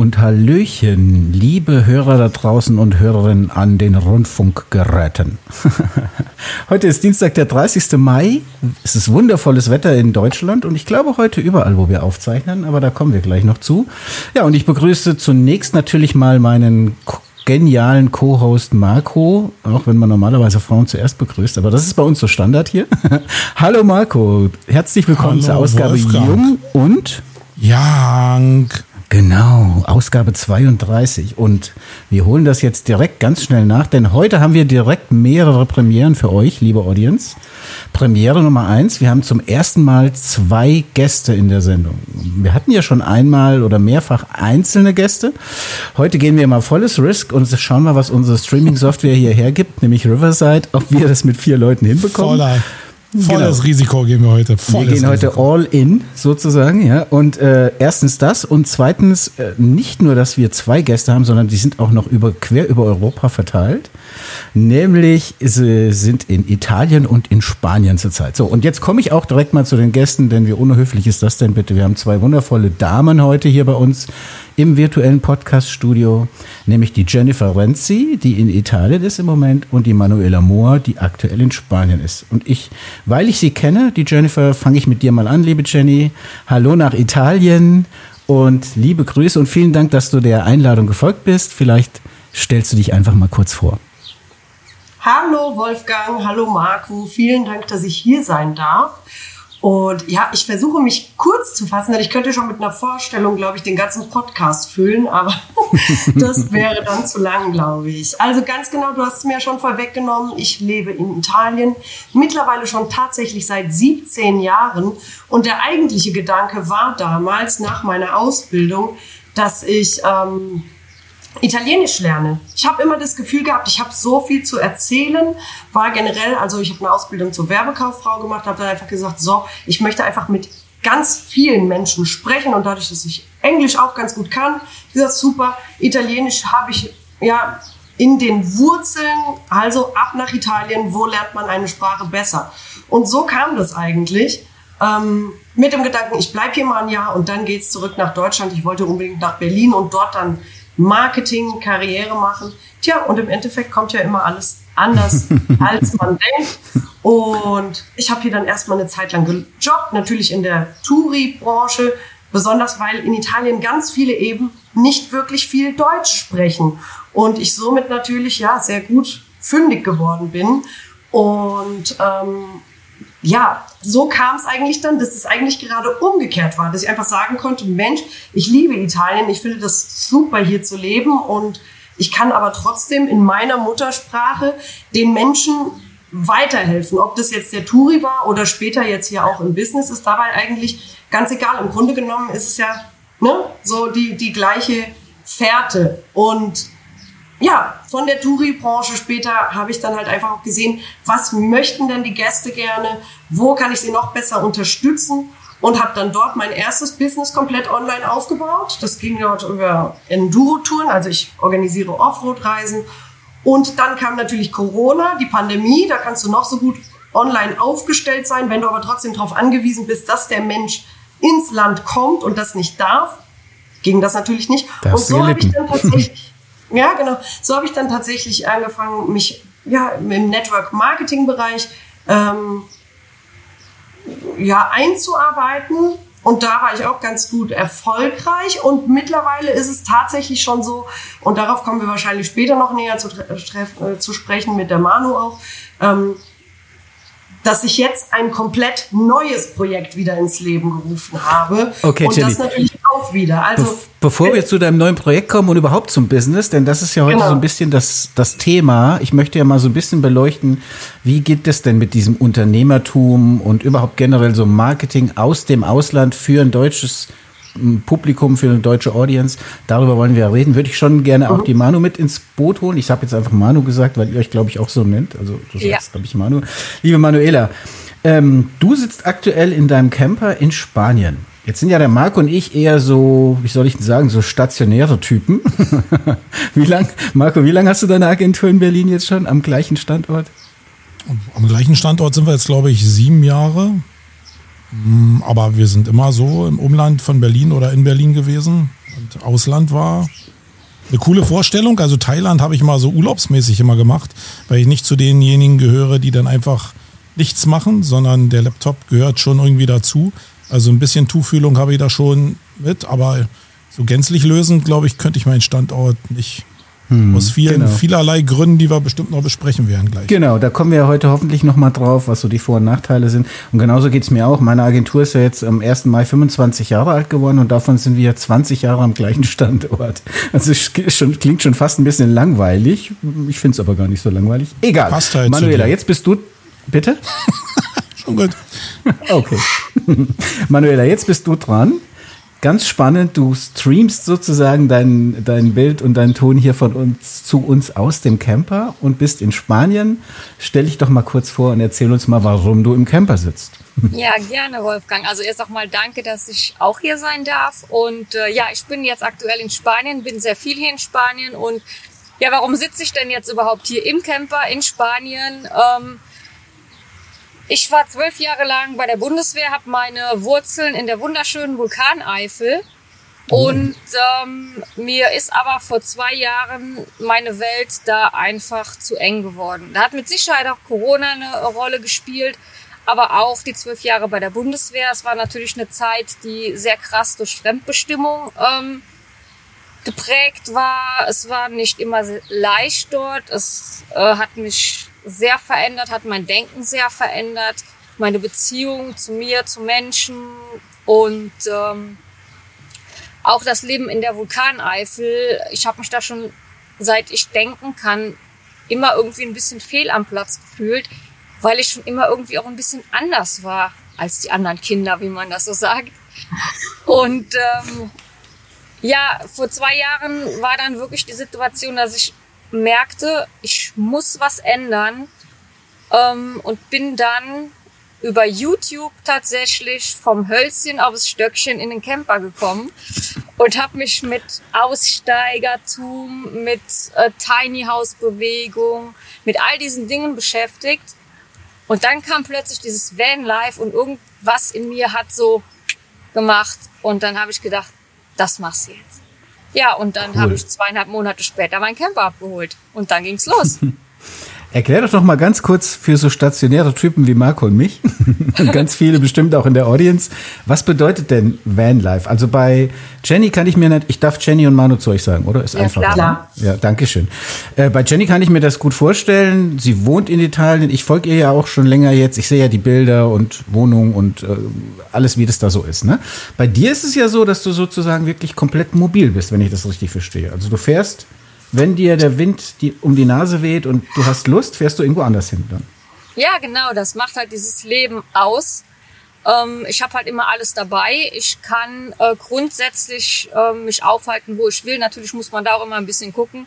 Und Hallöchen, liebe Hörer da draußen und Hörerinnen an den Rundfunkgeräten. heute ist Dienstag, der 30. Mai. Es ist wundervolles Wetter in Deutschland und ich glaube heute überall, wo wir aufzeichnen, aber da kommen wir gleich noch zu. Ja, und ich begrüße zunächst natürlich mal meinen genialen Co-Host Marco, auch wenn man normalerweise Frauen zuerst begrüßt, aber das ist bei uns so Standard hier. Hallo Marco, herzlich willkommen Hallo, zur Ausgabe Wolfgang. Jung und Young. Genau, Ausgabe 32. Und wir holen das jetzt direkt ganz schnell nach, denn heute haben wir direkt mehrere Premieren für euch, liebe Audience. Premiere Nummer eins, wir haben zum ersten Mal zwei Gäste in der Sendung. Wir hatten ja schon einmal oder mehrfach einzelne Gäste. Heute gehen wir mal volles Risk und schauen mal, was unsere Streaming-Software hier hergibt, nämlich Riverside, ob wir das mit vier Leuten hinbekommen. Voller, volles Genau. Risiko gehen wir heute. Wir Volles gehen heute Risiko. all in sozusagen, ja. Und äh, erstens das und zweitens äh, nicht nur, dass wir zwei Gäste haben, sondern die sind auch noch über quer über Europa verteilt. Nämlich sie sind in Italien und in Spanien zurzeit. So und jetzt komme ich auch direkt mal zu den Gästen, denn wie unhöflich ist das denn bitte? Wir haben zwei wundervolle Damen heute hier bei uns im virtuellen Podcast-Studio, nämlich die Jennifer Renzi, die in Italien ist im Moment, und die Manuela Mohr, die aktuell in Spanien ist. Und ich, weil ich sie kenne, die Jennifer, fange ich mit dir mal an, liebe Jenny. Hallo nach Italien und liebe Grüße und vielen Dank, dass du der Einladung gefolgt bist. Vielleicht stellst du dich einfach mal kurz vor. Hallo Wolfgang, hallo Marco, vielen Dank, dass ich hier sein darf. Und ja, ich versuche mich kurz zu fassen, denn ich könnte schon mit einer Vorstellung, glaube ich, den ganzen Podcast füllen, aber das wäre dann zu lang, glaube ich. Also ganz genau, du hast es mir schon vorweggenommen. Ich lebe in Italien, mittlerweile schon tatsächlich seit 17 Jahren. Und der eigentliche Gedanke war damals nach meiner Ausbildung, dass ich ähm, Italienisch lerne. Ich habe immer das Gefühl gehabt, ich habe so viel zu erzählen, war generell, also ich habe eine Ausbildung zur Werbekauffrau gemacht, habe dann einfach gesagt, so, ich möchte einfach mit ganz vielen Menschen sprechen und dadurch, dass ich Englisch auch ganz gut kann, gesagt, super, Italienisch habe ich ja in den Wurzeln, also ab nach Italien, wo lernt man eine Sprache besser? Und so kam das eigentlich. Ähm, mit dem Gedanken, ich bleibe hier mal ein Jahr und dann geht's zurück nach Deutschland. Ich wollte unbedingt nach Berlin und dort dann Marketing, Karriere machen. Tja, und im Endeffekt kommt ja immer alles anders, als man denkt. Und ich habe hier dann erstmal eine Zeit lang gejobbt, natürlich in der Touri-Branche, besonders weil in Italien ganz viele eben nicht wirklich viel Deutsch sprechen. Und ich somit natürlich ja sehr gut fündig geworden bin. Und ähm, ja, so kam es eigentlich dann, dass es eigentlich gerade umgekehrt war, dass ich einfach sagen konnte, Mensch, ich liebe Italien, ich finde das super hier zu leben und ich kann aber trotzdem in meiner Muttersprache den Menschen weiterhelfen. Ob das jetzt der Touri war oder später jetzt hier auch im Business, ist dabei eigentlich ganz egal. Im Grunde genommen ist es ja ne, so die, die gleiche Fährte und ja, von der Touri-Branche später habe ich dann halt einfach auch gesehen, was möchten denn die Gäste gerne, wo kann ich sie noch besser unterstützen und habe dann dort mein erstes Business komplett online aufgebaut. Das ging dort über Enduro-Touren, also ich organisiere Offroad-Reisen. Und dann kam natürlich Corona, die Pandemie, da kannst du noch so gut online aufgestellt sein, wenn du aber trotzdem darauf angewiesen bist, dass der Mensch ins Land kommt und das nicht darf, ging das natürlich nicht. Da und so habe ich dann tatsächlich ja, genau. So habe ich dann tatsächlich angefangen, mich ja, im Network-Marketing-Bereich ähm, ja, einzuarbeiten. Und da war ich auch ganz gut erfolgreich. Und mittlerweile ist es tatsächlich schon so, und darauf kommen wir wahrscheinlich später noch näher zu, äh, zu sprechen mit der Manu auch, ähm, dass ich jetzt ein komplett neues Projekt wieder ins Leben gerufen habe. Okay, und Jenny. das natürlich auch wieder. Also, Be bevor wir zu deinem neuen Projekt kommen und überhaupt zum Business, denn das ist ja heute Genau. so ein bisschen das, das Thema. Ich möchte ja mal so ein bisschen beleuchten, wie geht es denn mit diesem Unternehmertum und überhaupt generell so Marketing aus dem Ausland für ein deutsches Publikum, für eine deutsche Audience. Darüber wollen wir ja reden. Würde ich schon gerne Mhm. auch die Manu mit ins Boot holen. Ich habe jetzt einfach Manu gesagt, weil ihr euch, glaube ich, auch so nennt. Also du sagst, Ja. glaube ich, Manu. Liebe Manuela, ähm, du sitzt aktuell in deinem Camper in Spanien. Jetzt sind ja der Marco und ich eher so, wie soll ich denn sagen, so stationäre Typen. wie lang, Marco, wie lange hast du deine Agentur in Berlin jetzt schon am gleichen Standort? Am gleichen Standort sind wir jetzt, glaube ich, sieben Jahre. Mm, Aber wir sind immer so im Umland von Berlin oder in Berlin gewesen. Und Ausland war eine coole Vorstellung. Also Thailand habe ich mal so urlaubsmäßig immer gemacht, weil ich nicht zu denjenigen gehöre, die dann einfach nichts machen, sondern der Laptop gehört schon irgendwie dazu. Also ein bisschen Tuchfühlung habe ich da schon mit, aber so gänzlich lösen, glaube ich, könnte ich meinen Standort nicht. Hm, Aus vielen, genau. vielerlei Gründen, die wir bestimmt noch besprechen werden gleich. Genau, da kommen wir heute hoffentlich nochmal drauf, was so die Vor- und Nachteile sind. Und genauso geht es mir auch. Meine Agentur ist ja jetzt am 1. Mai 25 Jahre alt geworden und davon sind wir 20 Jahre am gleichen Standort. Also es schon, klingt schon fast ein bisschen langweilig. Ich finde es aber gar nicht so langweilig. Egal. Passt halt Manuela, jetzt bist du. Bitte? schon gut. Okay. Manuela, jetzt bist du dran ganz spannend. Du streamst sozusagen dein, dein Bild und deinen Ton hier von uns zu uns aus dem Camper und bist in Spanien. Stell dich doch mal kurz vor und erzähl uns mal, warum du im Camper sitzt. Ja, gerne, Wolfgang. Also erst auch mal danke, dass ich auch hier sein darf. Und äh, ja, ich bin jetzt aktuell in Spanien, bin sehr viel hier in Spanien. Und ja, warum sitze ich denn jetzt überhaupt hier im Camper in Spanien? Ähm, ich war zwölf Jahre lang bei der Bundeswehr, habe meine Wurzeln in der wunderschönen Vulkaneifel. Oh. Und ähm, mir ist aber vor zwei Jahren meine Welt da einfach zu eng geworden. Da hat mit Sicherheit auch Corona eine Rolle gespielt, aber auch die zwölf Jahre bei der Bundeswehr. Es war natürlich eine Zeit, die sehr krass durch Fremdbestimmung ähm, geprägt war. Es war nicht immer leicht dort. Es äh, hat mich sehr verändert, hat mein Denken sehr verändert, meine Beziehung zu mir, zu Menschen und ähm, auch das Leben in der Vulkaneifel. Ich habe mich da schon, seit ich denken kann, immer irgendwie ein bisschen fehl am Platz gefühlt, weil ich schon immer irgendwie auch ein bisschen anders war als die anderen Kinder, wie man das so sagt. Und ähm, ja, vor zwei Jahren war dann wirklich die Situation, dass ich merkte, ich muss was ändern ähm, und bin dann über YouTube tatsächlich vom Hölzchen aufs Stöckchen in den Camper gekommen und habe mich mit Aussteigertum, mit äh, Tiny House Bewegung, mit all diesen Dingen beschäftigt. Und dann kam plötzlich dieses Van Life und irgendwas in mir hat so gemacht und dann habe ich gedacht, das machst du jetzt. Ja, und dann cool. habe ich zweieinhalb Monate später meinen Camper abgeholt. Und dann ging's los. Erklär doch noch mal ganz kurz für so stationäre Typen wie Marco und mich und ganz viele bestimmt auch in der Audience, was bedeutet denn Vanlife? Also bei Jenny kann ich mir nicht, ich darf Jenny und Manu zu euch sagen, oder? Ist ja, einfach. Klar. Ja, danke schön. Äh, bei Jenny kann ich mir das gut vorstellen. Sie wohnt in Italien. Ich folge ihr ja auch schon länger jetzt. Ich sehe ja die Bilder und Wohnung und äh, alles, wie das da so ist. Ne? Bei dir ist es ja so, dass du sozusagen wirklich komplett mobil bist, wenn ich das richtig verstehe. Also du fährst wenn dir der Wind die, um die Nase weht und du hast Lust, fährst du irgendwo anders hin dann. Ja, genau, das macht halt dieses Leben aus. Ähm, ich habe halt immer alles dabei. Ich kann äh, grundsätzlich äh, mich aufhalten, wo ich will. Natürlich muss man da auch immer ein bisschen gucken.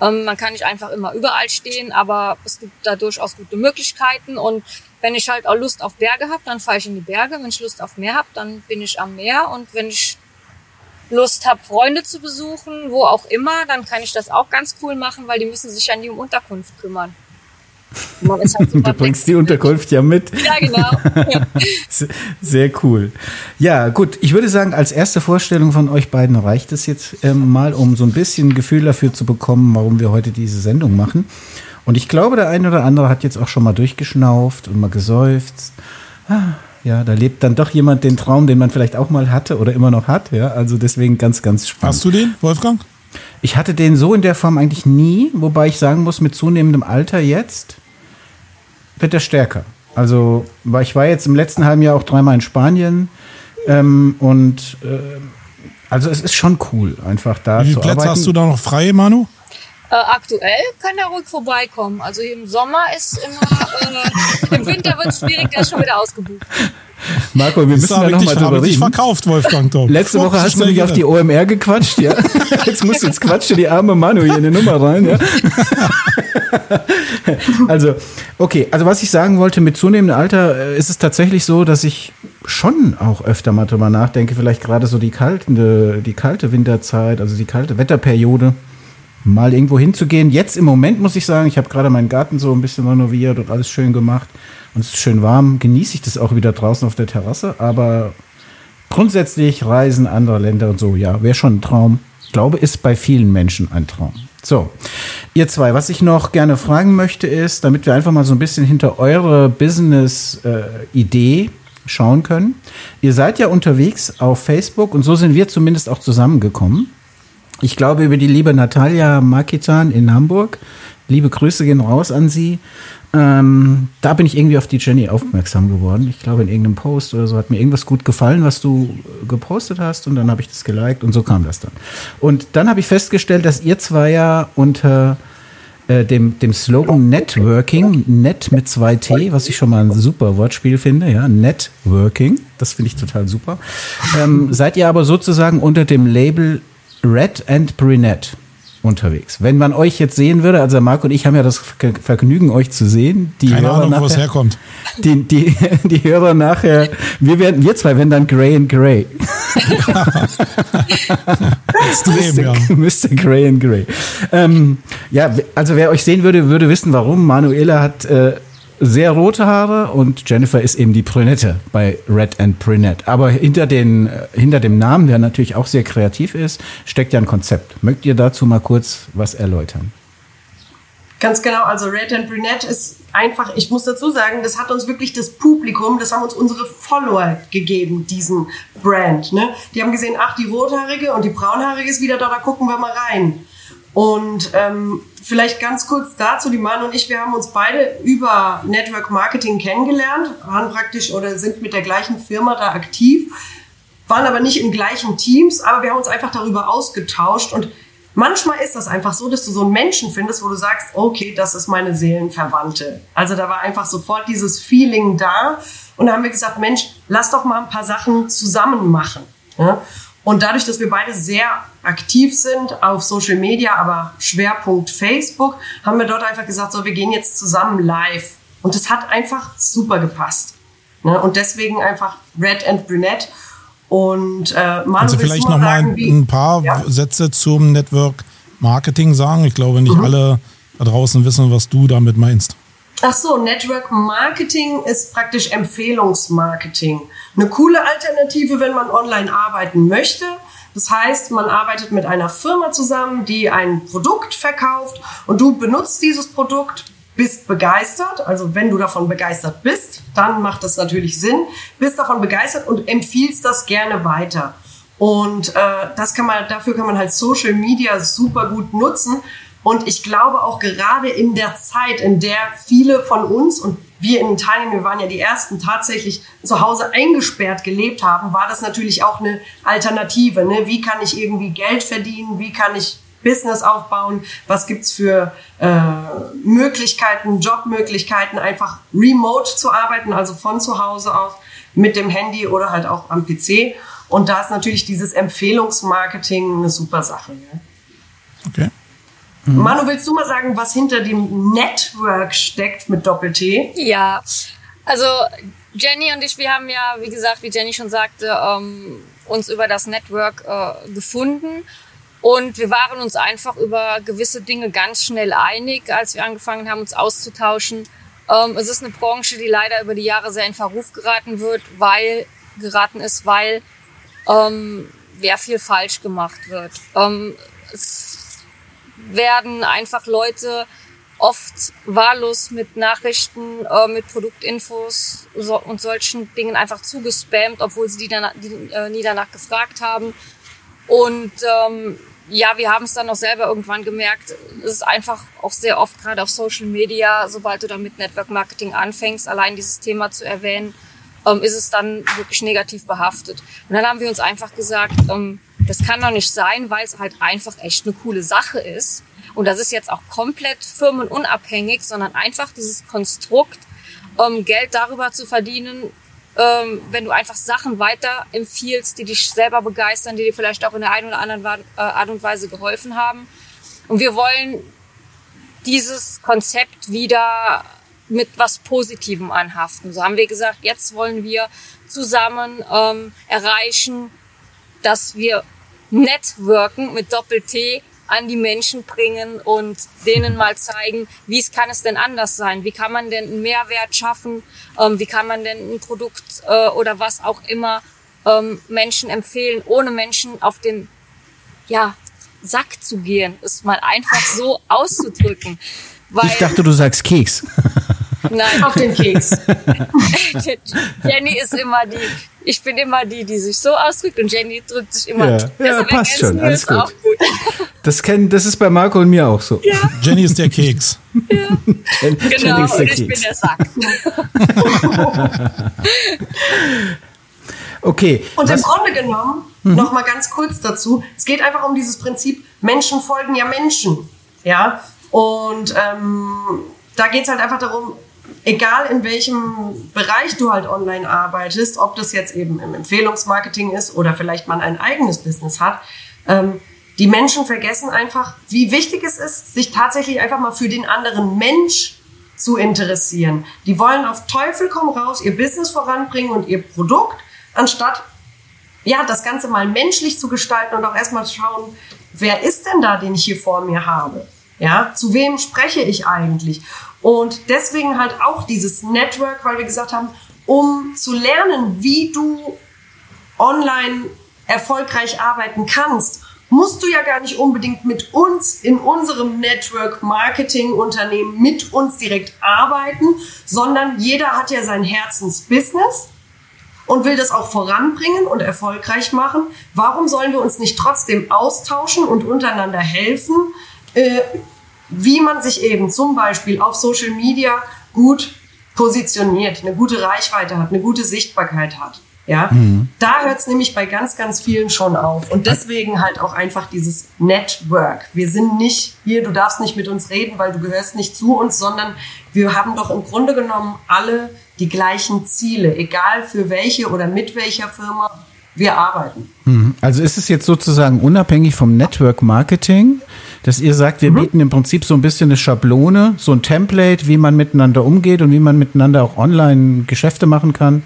Ähm, man kann nicht einfach immer überall stehen, aber es gibt da durchaus gute Möglichkeiten. Und wenn ich halt auch Lust auf Berge habe, dann fahre ich in die Berge. Wenn ich Lust auf Meer habe, dann bin ich am Meer. Und wenn ich Lust habe, Freunde zu besuchen, wo auch immer, dann kann ich das auch ganz cool machen, weil die müssen sich ja nie um Unterkunft kümmern. Halt du bringst die Unterkunft ja mit. Ja, genau. Ja. Sehr cool. Ja, gut. Ich würde sagen, als erste Vorstellung von euch beiden reicht es jetzt ähm, mal, um so ein bisschen Gefühl dafür zu bekommen, warum wir heute diese Sendung machen. Und ich glaube, der eine oder andere hat jetzt auch schon mal durchgeschnauft und mal geseufzt. Ah, ja, da lebt dann doch jemand den Traum, den man vielleicht auch mal hatte oder immer noch hat. Ja, also deswegen ganz, ganz spannend. Hast du den, Wolfgang? Ich hatte den so in der Form eigentlich nie, wobei ich sagen muss, mit zunehmendem Alter jetzt wird er stärker. Also, ich war jetzt im letzten halben Jahr auch dreimal in Spanien ähm, und äh, also es ist schon cool, einfach da Wie viele Plätze arbeiten. hast du da noch frei, Manu? Äh, aktuell kann er ruhig vorbeikommen. Also im Sommer ist immer, äh, im Winter wird es schwierig, der ist schon wieder ausgebucht. Marco, wir müssen da nochmal drüber reden. verkauft, Wolfgang. Doch. Letzte Woche hast du mich auf die OMR gequatscht, ja. Jetzt musst du jetzt quatsche die arme Manu hier eine Nummer rein, ja. Also, okay, also was ich sagen wollte, mit zunehmendem Alter äh, ist es tatsächlich so, dass ich schon auch öfter mal drüber nachdenke, vielleicht gerade so die kalte, die kalte Winterzeit, also die kalte Wetterperiode mal irgendwo hinzugehen. Jetzt im Moment muss ich sagen, ich habe gerade meinen Garten so ein bisschen renoviert und alles schön gemacht und es ist schön warm. Genieße ich das auch wieder draußen auf der Terrasse, aber grundsätzlich Reisen anderer Länder und so, ja, wäre schon ein Traum. Ich glaube, ist bei vielen Menschen ein Traum. So, ihr zwei, was ich noch gerne fragen möchte ist, damit wir einfach mal so ein bisschen hinter eure Business-Idee äh, schauen können. Ihr seid ja unterwegs auf Facebook und so sind wir zumindest auch zusammengekommen. Ich glaube, über die liebe Natalia Makitan in Hamburg. Liebe Grüße gehen raus an sie. Ähm, da bin ich irgendwie auf die Jenny aufmerksam geworden. Ich glaube, in irgendeinem Post oder so hat mir irgendwas gut gefallen, was du gepostet hast und dann habe ich das geliked und so kam das dann. Und dann habe ich festgestellt, dass ihr zwei ja unter äh, dem, dem Slogan Networking, Net mit zwei T, was ich schon mal ein super Wortspiel finde, ja, Networking, das finde ich total super. Ähm, seid ihr aber sozusagen unter dem Label Red and Brunette unterwegs. Wenn man euch jetzt sehen würde, also Marc und ich haben ja das Vergnügen, euch zu sehen. Die Keine Hörer Ahnung, wo es herkommt. Die, die, die Hörer nachher, wir werden, wir zwei werden dann Grey and Grey. Extrem, ja. Mr. Grey and Grey. Ähm, ja, also wer euch sehen würde, würde wissen, warum. Manuela hat äh, sehr rote Haare und Jennifer ist eben die Brünette bei Red and Brunette. Aber hinter, den, äh, hinter dem Namen, der natürlich auch sehr kreativ ist, steckt ja ein Konzept. Mögt ihr dazu mal kurz was erläutern? Ganz genau, also Red and Brunette ist einfach, ich muss dazu sagen, das hat uns wirklich das Publikum, das haben uns unsere Follower gegeben, diesen Brand. Ne? Die haben gesehen, ach, die rothaarige und die braunhaarige ist wieder da, da gucken wir mal rein. Und ähm, vielleicht ganz kurz dazu, die Mann und ich, wir haben uns beide über Network Marketing kennengelernt, waren praktisch oder sind mit der gleichen Firma da aktiv, waren aber nicht in gleichen Teams, aber wir haben uns einfach darüber ausgetauscht und manchmal ist das einfach so, dass du so einen Menschen findest, wo du sagst, okay, das ist meine Seelenverwandte. Also da war einfach sofort dieses Feeling da und da haben wir gesagt, Mensch, lass doch mal ein paar Sachen zusammen machen. Ja? Und dadurch, dass wir beide sehr aktiv sind auf Social Media, aber Schwerpunkt Facebook, haben wir dort einfach gesagt, so, wir gehen jetzt zusammen live. Und das hat einfach super gepasst. Ne? Und deswegen einfach Red and Brunette. Und äh, Manu, also vielleicht noch mal ein, ein paar ja? Sätze zum Network Marketing sagen. Ich glaube, nicht mhm. alle da draußen wissen, was du damit meinst. Ach so, Network Marketing ist praktisch Empfehlungsmarketing. Eine coole Alternative, wenn man online arbeiten möchte. Das heißt, man arbeitet mit einer Firma zusammen, die ein Produkt verkauft und du benutzt dieses Produkt, bist begeistert. Also wenn du davon begeistert bist, dann macht das natürlich Sinn. Bist davon begeistert und empfiehlst das gerne weiter. Und äh, das kann man, dafür kann man halt Social Media super gut nutzen. Und ich glaube auch gerade in der Zeit, in der viele von uns und wir in Italien, wir waren ja die ersten tatsächlich zu Hause eingesperrt gelebt haben, war das natürlich auch eine Alternative. Ne? Wie kann ich irgendwie Geld verdienen? Wie kann ich Business aufbauen? Was gibt's für äh, Möglichkeiten, Jobmöglichkeiten, einfach remote zu arbeiten, also von zu Hause aus mit dem Handy oder halt auch am PC. Und da ist natürlich dieses Empfehlungsmarketing eine super Sache. Ja? Okay. Mhm. Manu, willst du mal sagen, was hinter dem Network steckt mit Doppel-T? Ja, also Jenny und ich, wir haben ja, wie gesagt, wie Jenny schon sagte, ähm, uns über das Network äh, gefunden. Und wir waren uns einfach über gewisse Dinge ganz schnell einig, als wir angefangen haben, uns auszutauschen. Ähm, es ist eine Branche, die leider über die Jahre sehr in Verruf geraten wird, weil geraten ist, weil ähm, sehr viel falsch gemacht wird. Ähm, werden einfach Leute oft wahllos mit Nachrichten, äh, mit Produktinfos so, und solchen Dingen einfach zugespammt, obwohl sie die, danach, die äh, nie danach gefragt haben. Und ähm, ja, wir haben es dann auch selber irgendwann gemerkt. Es ist einfach auch sehr oft gerade auf Social Media, sobald du da mit Network Marketing anfängst, allein dieses Thema zu erwähnen, ähm, ist es dann wirklich negativ behaftet. Und dann haben wir uns einfach gesagt, ähm, das kann doch nicht sein, weil es halt einfach echt eine coole Sache ist. Und das ist jetzt auch komplett firmenunabhängig, sondern einfach dieses Konstrukt, um Geld darüber zu verdienen, ähm, wenn du einfach Sachen weiterempfiehlst, die dich selber begeistern, die dir vielleicht auch in der einen oder anderen äh, Art und Weise geholfen haben. Und wir wollen dieses Konzept wieder mit was Positivem anhaften. So haben wir gesagt, jetzt wollen wir zusammen ähm, erreichen, dass wir Networken mit Doppel-T an die Menschen bringen und denen mal zeigen, wie es kann es denn anders sein? Wie kann man denn einen Mehrwert schaffen? Ähm, wie kann man denn ein Produkt äh, oder was auch immer ähm, Menschen empfehlen, ohne Menschen auf den ja, Sack zu gehen, es mal einfach so auszudrücken. Weil, ich dachte, du sagst Keks. Nein. Auf den Keks. Jenny ist immer die, ich bin immer die, die sich so ausdrückt und Jenny drückt sich immer. Ja, ja passt schon, alles gut. gut. Das, kenn, das ist bei Marco und mir auch so. Ja. Jenny ist der Keks. Ja. genau, und ich bin der Sack. okay. Und im Grunde genommen, mhm. noch mal ganz kurz dazu, es geht einfach um dieses Prinzip, Menschen folgen ja Menschen. Ja, und ähm, da geht es halt einfach darum, egal in welchem Bereich du halt online arbeitest, ob das jetzt eben im Empfehlungsmarketing ist oder vielleicht man ein eigenes Business hat, ähm, die Menschen vergessen einfach, wie wichtig es ist, sich tatsächlich einfach mal für den anderen Mensch zu interessieren. Die wollen auf Teufel komm raus ihr Business voranbringen und ihr Produkt, anstatt ja, das Ganze mal menschlich zu gestalten und auch erstmal schauen, wer ist denn da, den ich hier vor mir habe? Ja, zu wem spreche ich eigentlich? Und deswegen halt auch dieses Network, weil wir gesagt haben, um zu lernen, wie du online erfolgreich arbeiten kannst, musst du ja gar nicht unbedingt mit uns in unserem Network Marketing Unternehmen mit uns direkt arbeiten, sondern jeder hat ja sein Herzensbusiness und will das auch voranbringen und erfolgreich machen. Warum sollen wir uns nicht trotzdem austauschen und untereinander helfen, äh, wie man sich eben zum Beispiel auf Social Media gut positioniert, eine gute Reichweite hat, eine gute Sichtbarkeit hat. Ja, mhm. da hört es nämlich bei ganz, ganz vielen schon auf. Und deswegen halt auch einfach dieses Network. Wir sind nicht hier, du darfst nicht mit uns reden, weil du gehörst nicht zu uns, sondern wir haben doch im Grunde genommen alle die gleichen Ziele, egal für welche oder mit welcher Firma wir arbeiten. Mhm. Also ist es jetzt sozusagen unabhängig vom Network Marketing? Dass ihr sagt, wir mhm. bieten im Prinzip so ein bisschen eine Schablone, so ein Template, wie man miteinander umgeht und wie man miteinander auch online Geschäfte machen kann,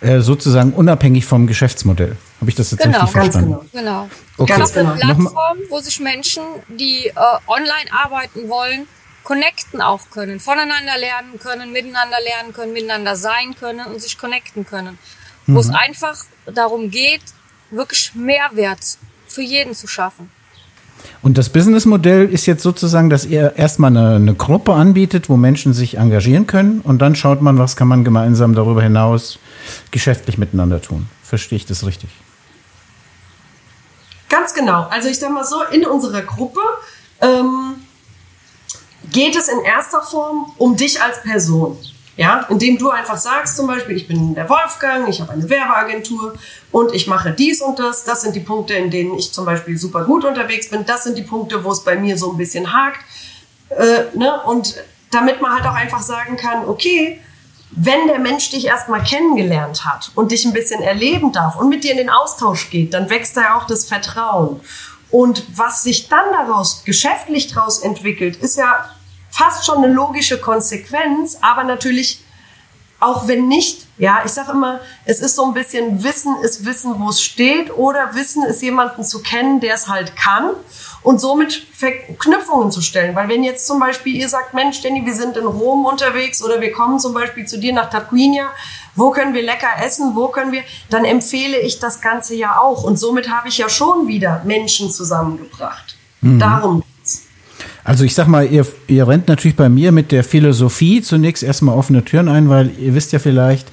äh, sozusagen unabhängig vom Geschäftsmodell. Habe ich das jetzt genau, richtig verstanden? Genau, genau. Okay. Ganz genau. Eine Plattform, wo sich Menschen, die äh, online arbeiten wollen, connecten auch können, voneinander lernen können, miteinander lernen können, miteinander sein können und sich connecten können. Wo es mhm. einfach darum geht, wirklich Mehrwert für jeden zu schaffen. Und das Businessmodell ist jetzt sozusagen, dass ihr erstmal eine, eine, Gruppe anbietet, wo Menschen sich engagieren können und dann schaut man, was kann man gemeinsam darüber hinaus geschäftlich miteinander tun. Verstehe ich das richtig? Ganz genau. Also ich sage mal so, in unserer Gruppe ähm, geht es in erster Form um dich als Person. Ja, indem du einfach sagst, zum Beispiel, ich bin der Wolfgang, ich habe eine Werbeagentur und ich mache dies und das. Das sind die Punkte, in denen ich zum Beispiel super gut unterwegs bin. Das sind die Punkte, wo es bei mir so ein bisschen hakt. Äh, ne? Und damit man halt auch einfach sagen kann, okay, wenn der Mensch dich erstmal kennengelernt hat und dich ein bisschen erleben darf und mit dir in den Austausch geht, dann wächst da ja auch das Vertrauen. Und was sich dann daraus geschäftlich daraus entwickelt, ist ja fast schon eine logische Konsequenz, aber natürlich auch wenn nicht, ja, ich sage immer, es ist so ein bisschen Wissen ist Wissen, wo es steht, oder Wissen ist jemanden zu kennen, der es halt kann und somit Verknüpfungen zu stellen. Weil wenn jetzt zum Beispiel ihr sagt, Mensch, Danny, wir sind in Rom unterwegs oder wir kommen zum Beispiel zu dir nach Tarquinia, wo können wir lecker essen, wo können wir, dann empfehle ich das Ganze ja auch. Und somit habe ich ja schon wieder Menschen zusammengebracht. Mhm. Darum also ich sag mal, ihr, ihr rennt natürlich bei mir mit der Philosophie zunächst erstmal offene Türen ein, weil ihr wisst ja vielleicht,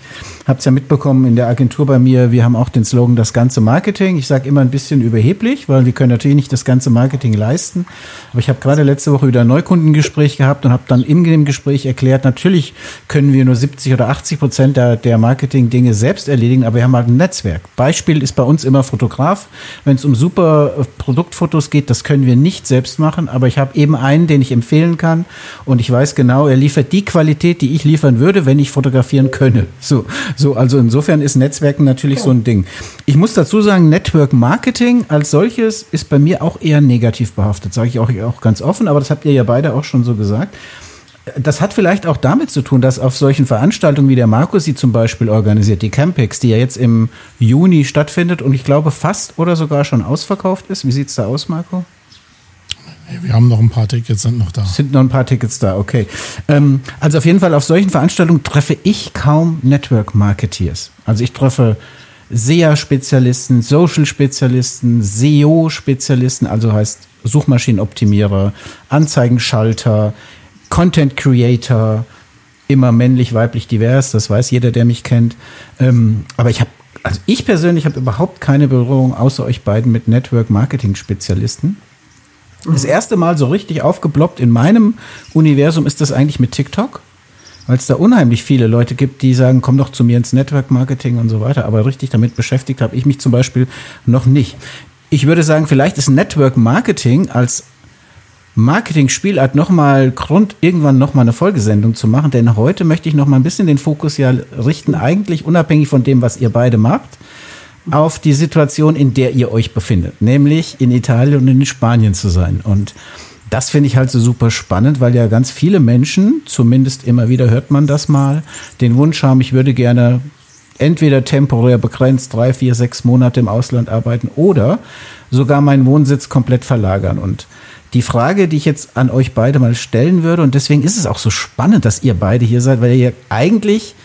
habt es ja mitbekommen in der Agentur bei mir, wir haben auch den Slogan das ganze Marketing. Ich sage immer ein bisschen überheblich, weil wir können natürlich nicht das ganze Marketing leisten. Aber ich habe gerade letzte Woche wieder ein Neukundengespräch gehabt und habe dann in dem Gespräch erklärt, natürlich können wir nur 70 oder 80 Prozent der, der Marketing-Dinge selbst erledigen, aber wir haben halt ein Netzwerk. Beispiel ist bei uns immer Fotograf. Wenn es um super Produktfotos geht, das können wir nicht selbst machen, aber ich habe eben einen, den ich empfehlen kann und ich weiß genau, er liefert die Qualität, die ich liefern würde, wenn ich fotografieren könne. So, so, also insofern ist Netzwerken natürlich so ein Ding. Ich muss dazu sagen, Network Marketing als solches ist bei mir auch eher negativ behaftet, sage ich auch, auch ganz offen, aber das habt ihr ja beide auch schon so gesagt. Das hat vielleicht auch damit zu tun, dass auf solchen Veranstaltungen wie der Markus sie zum Beispiel organisiert, die Campix, die ja jetzt im Juni stattfindet und ich glaube fast oder sogar schon ausverkauft ist. Wie sieht es da aus, Marco? Wir haben noch ein paar Tickets, sind noch da. Sind noch ein paar Tickets da, okay. Ähm, also auf jeden Fall auf solchen Veranstaltungen treffe ich kaum Network Marketeers. Also ich treffe SEA-Spezialisten, Social-Spezialisten, SEO-Spezialisten, also heißt Suchmaschinenoptimierer, Anzeigenschalter, Content Creator, immer männlich, weiblich, divers, das weiß jeder, der mich kennt. Ähm, aber ich habe, also ich persönlich habe überhaupt keine Berührung außer euch beiden mit Network Marketing Spezialisten. Das erste Mal so richtig aufgeploppt in meinem Universum ist das eigentlich mit TikTok, weil es da unheimlich viele Leute gibt, die sagen, komm doch zu mir ins Network Marketing und so weiter. Aber richtig damit beschäftigt habe ich mich zum Beispiel noch nicht. Ich würde sagen, vielleicht ist Network Marketing als Marketing-Spielart nochmal Grund, irgendwann nochmal eine Folgesendung zu machen, denn heute möchte ich nochmal ein bisschen den Fokus ja richten, eigentlich unabhängig von dem, was ihr beide macht, auf die Situation, in der ihr euch befindet, nämlich in Italien und in Spanien zu sein. Und das finde ich halt so super spannend, weil ja ganz viele Menschen, zumindest immer wieder hört man das mal, den Wunsch haben, ich würde gerne entweder temporär begrenzt drei, vier, sechs Monate im Ausland arbeiten oder sogar meinen Wohnsitz komplett verlagern. Und die Frage, die ich jetzt an euch beide mal stellen würde, und deswegen ist es auch so spannend, dass ihr beide hier seid, weil ihr eigentlich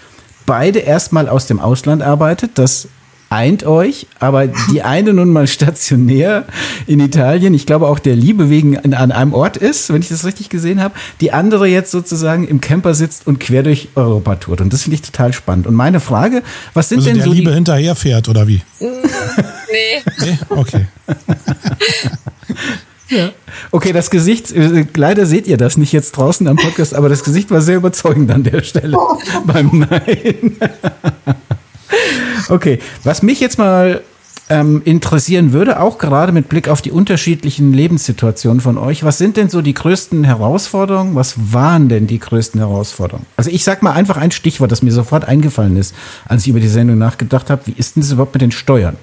beide erstmal aus dem Ausland arbeitet. Das eint euch, aber die eine nun mal stationär in Italien, ich glaube auch der Liebe wegen an einem Ort ist, wenn ich das richtig gesehen habe, die andere jetzt sozusagen im Camper sitzt und quer durch Europa tourt. Und das finde ich total spannend. Und meine Frage, was sind also denn der so Liebe die hinterherfährt oder wie? Nee. Nee? Okay. Ja. Okay, das Gesicht, äh, leider seht ihr das nicht jetzt draußen am Podcast, aber das Gesicht war sehr überzeugend an der Stelle beim Nein. okay, was mich jetzt mal ähm, interessieren würde, auch gerade mit Blick auf die unterschiedlichen Lebenssituationen von euch, was sind denn so die größten Herausforderungen? Was waren denn die größten Herausforderungen? Also ich sag mal einfach ein Stichwort, das mir sofort eingefallen ist, als ich über die Sendung nachgedacht habe. Wie ist denn das überhaupt mit den Steuern?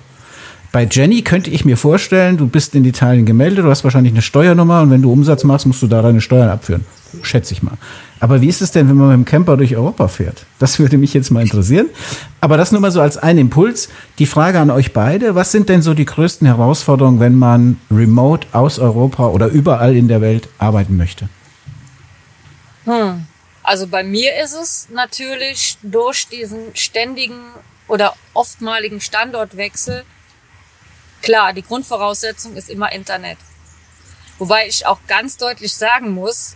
Bei Jenny könnte ich mir vorstellen, du bist in Italien gemeldet, du hast wahrscheinlich eine Steuernummer und wenn du Umsatz machst, musst du da deine Steuern abführen. Schätze ich mal. Aber wie ist es denn, wenn man mit dem Camper durch Europa fährt? Das würde mich jetzt mal interessieren. Aber das nur mal so als ein Impuls. Die Frage an euch beide. Was sind denn so die größten Herausforderungen, wenn man remote aus Europa oder überall in der Welt arbeiten möchte? Hm. Also bei mir ist es natürlich durch diesen ständigen oder oftmaligen Standortwechsel Klar, die Grundvoraussetzung ist immer Internet. Wobei ich auch ganz deutlich sagen muss,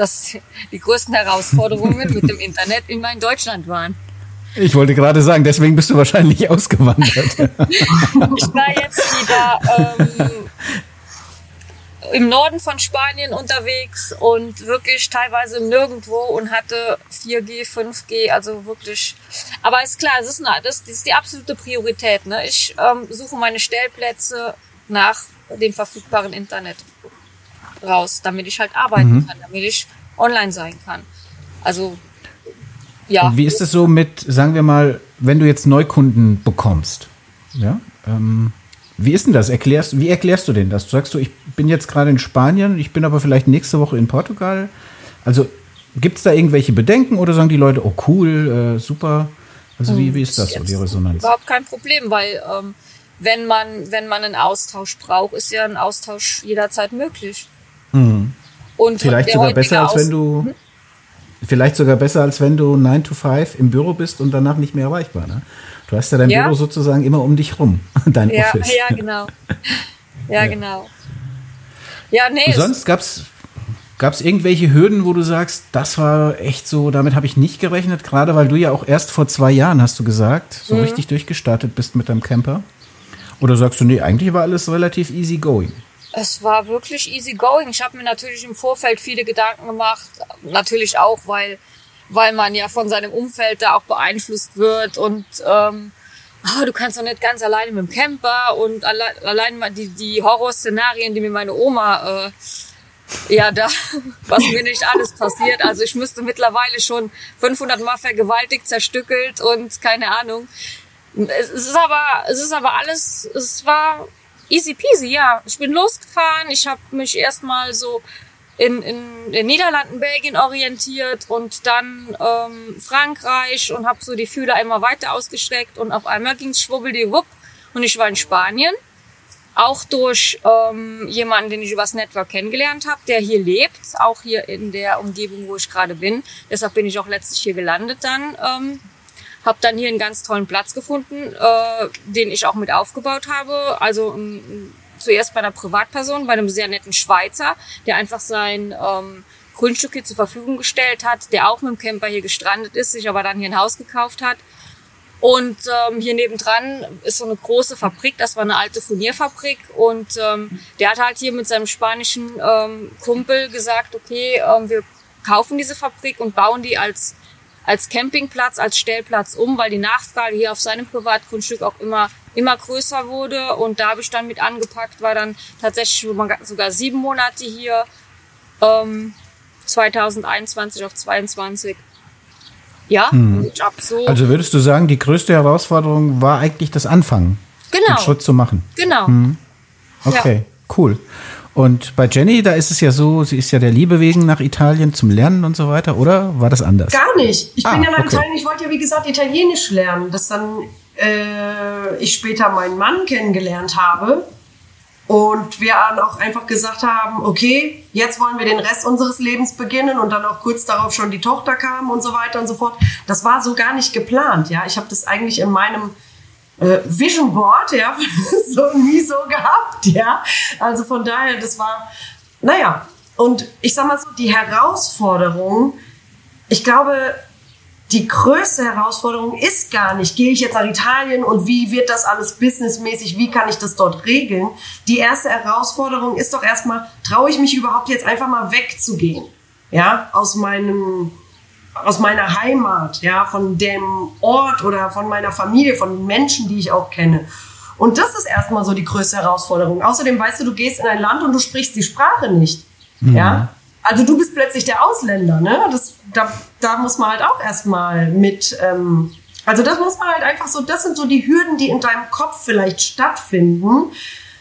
dass die größten Herausforderungen mit dem Internet immer in Deutschland waren. Ich wollte gerade sagen, deswegen bist du wahrscheinlich ausgewandert. ich war jetzt wieder ähm, im Norden von Spanien unterwegs und wirklich teilweise nirgendwo und hatte 4G, 5G, also wirklich. Aber ist klar, das ist, eine, das, das ist die absolute Priorität. Ne? Ich ähm, suche meine Stellplätze nach dem verfügbaren Internet raus, damit ich halt arbeiten mhm. kann, damit ich online sein kann. Also ja. Und wie ist es so mit, sagen wir mal, wenn du jetzt Neukunden bekommst? Ja. Ähm wie ist denn das? Erklärst, wie erklärst du denn das? Du sagst du, ich bin jetzt gerade in Spanien, ich bin aber vielleicht nächste Woche in Portugal. Also gibt es da irgendwelche Bedenken oder sagen die Leute, oh cool, äh, super? Also wie, wie ist das so, die Resonanz? Überhaupt kein Problem, weil ähm, wenn, man, wenn man einen Austausch braucht, ist ja ein Austausch jederzeit möglich. Mhm. Und vielleicht sogar besser, als wenn du... Hm? Vielleicht sogar besser, als wenn du 9 to 5 im Büro bist und danach nicht mehr erreichbar. Ne? Du hast ja dein ja. Büro sozusagen immer um dich rum, dein ja, Office. Ja, genau. Ja, ja. genau. Ja, nee. sonst gab's Gab es irgendwelche Hürden, wo du sagst, das war echt so, damit habe ich nicht gerechnet, gerade weil du ja auch erst vor zwei Jahren, hast du gesagt, so mhm. richtig durchgestartet bist mit deinem Camper? Oder sagst du, nee, eigentlich war alles relativ easy going? Es war wirklich easy going. Ich habe mir natürlich im Vorfeld viele Gedanken gemacht, natürlich auch, weil weil man ja von seinem Umfeld da auch beeinflusst wird und ähm, oh, du kannst doch nicht ganz alleine mit dem Camper und alle, allein die, die Horrorszenarien, die mir meine Oma äh, ja, da, was mir nicht alles passiert. Also ich müsste mittlerweile schon 500 Mal vergewaltigt, zerstückelt und keine Ahnung. Es ist aber, es ist aber alles, es war easy peasy, ja. Ich bin losgefahren, ich habe mich erstmal so in, in den Niederlanden, Belgien orientiert und dann ähm, Frankreich und habe so die Fühler immer weiter ausgestreckt und auf einmal ging's schwubbeldiwupp und ich war in Spanien. Auch durch ähm, jemanden, den ich übers Network kennengelernt habe, der hier lebt, auch hier in der Umgebung, wo ich gerade bin. Deshalb bin ich auch letztlich hier gelandet dann. Ähm, habe dann hier einen ganz tollen Platz gefunden, äh, den ich auch mit aufgebaut habe. Also ähm, zuerst bei einer Privatperson, bei einem sehr netten Schweizer, der einfach sein ähm, Grundstück hier zur Verfügung gestellt hat, der auch mit dem Camper hier gestrandet ist, sich aber dann hier ein Haus gekauft hat. Und ähm, hier nebendran ist so eine große Fabrik, das war eine alte Furnierfabrik. Und ähm, der hat halt hier mit seinem spanischen ähm, Kumpel gesagt, okay, ähm, wir kaufen diese Fabrik und bauen die als als Campingplatz, als Stellplatz um, weil die Nachfrage hier auf seinem Privatgrundstück auch immer, immer größer wurde. Und da habe ich dann mit angepackt, war dann tatsächlich sogar sieben Monate hier, ähm, 2021 auf 22. Ja, hm. so. Also würdest du sagen, die größte Herausforderung war eigentlich das Anfangen? Genau. Den Schritt zu machen. Genau. Hm. Okay, ja. cool. Und bei Jenny, da ist es ja so, sie ist ja der Liebe wegen nach Italien zum Lernen und so weiter, oder war das anders? Gar nicht. Ich ah, bin ja nach okay. Italien, ich wollte ja wie gesagt Italienisch lernen, dass dann äh, ich später meinen Mann kennengelernt habe und wir dann auch einfach gesagt haben, okay, jetzt wollen wir den Rest unseres Lebens beginnen und dann auch kurz darauf schon die Tochter kam und so weiter und so fort. Das war so gar nicht geplant, ja. Ich habe das eigentlich in meinem äh, Vision Board, ja, so nie so gehabt, ja. Also von daher, das war, naja, und ich sag mal so, die Herausforderung, ich glaube, die größte Herausforderung ist gar nicht, gehe ich jetzt nach Italien und wie wird das alles businessmäßig, wie kann ich das dort regeln? Die erste Herausforderung ist doch erstmal, traue ich mich überhaupt jetzt einfach mal wegzugehen? Ja, aus meinem aus meiner Heimat, ja, von dem Ort oder von meiner Familie, von den Menschen, die ich auch kenne. Und das ist erstmal so die größte Herausforderung. Außerdem weißt du, du gehst in ein Land und du sprichst die Sprache nicht. Mhm. Ja? Also du bist plötzlich der Ausländer, ne? Das, da, da muss man halt auch erstmal mit, ähm, also das muss man halt einfach so, das sind so die Hürden, die in deinem Kopf vielleicht stattfinden,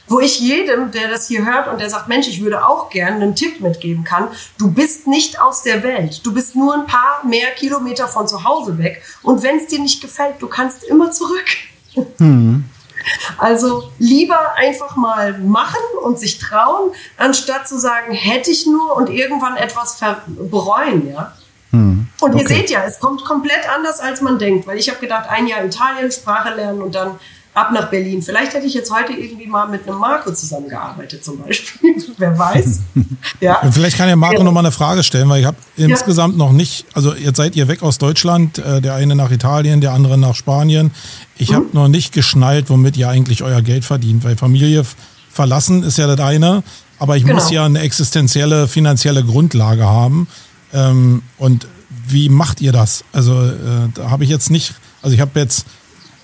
wo ich jedem, der das hier hört und der sagt, Mensch, ich würde auch gerne einen Tipp mitgeben kann, du bist nicht aus der Welt. Du bist nur ein paar mehr Kilometer von zu Hause weg. Und wenn es dir nicht gefällt, du kannst immer zurück. Hm. Also lieber einfach mal machen und sich trauen, anstatt zu sagen, hätte ich nur und irgendwann etwas bereuen, ja. Hm. Und ihr seht ja, es kommt komplett anders, als man denkt, weil ich habe gedacht, ein Jahr Italien, Sprache lernen und dann ab nach Berlin. Vielleicht hätte ich jetzt heute irgendwie mal mit einem Marco zusammengearbeitet zum Beispiel. Wer weiß. Ja. Vielleicht kann ja Marco ja. noch mal eine Frage stellen, weil ich habe ja. insgesamt noch nicht, also jetzt seid ihr weg aus Deutschland, äh, der eine nach Italien, der andere nach Spanien. Ich mhm. habe noch nicht geschnallt, womit ihr eigentlich euer Geld verdient, weil Familie verlassen ist ja das eine, aber ich genau. muss ja eine existenzielle, finanzielle Grundlage haben. Ähm, und wie macht ihr das? Also äh, da habe ich jetzt nicht, also ich habe jetzt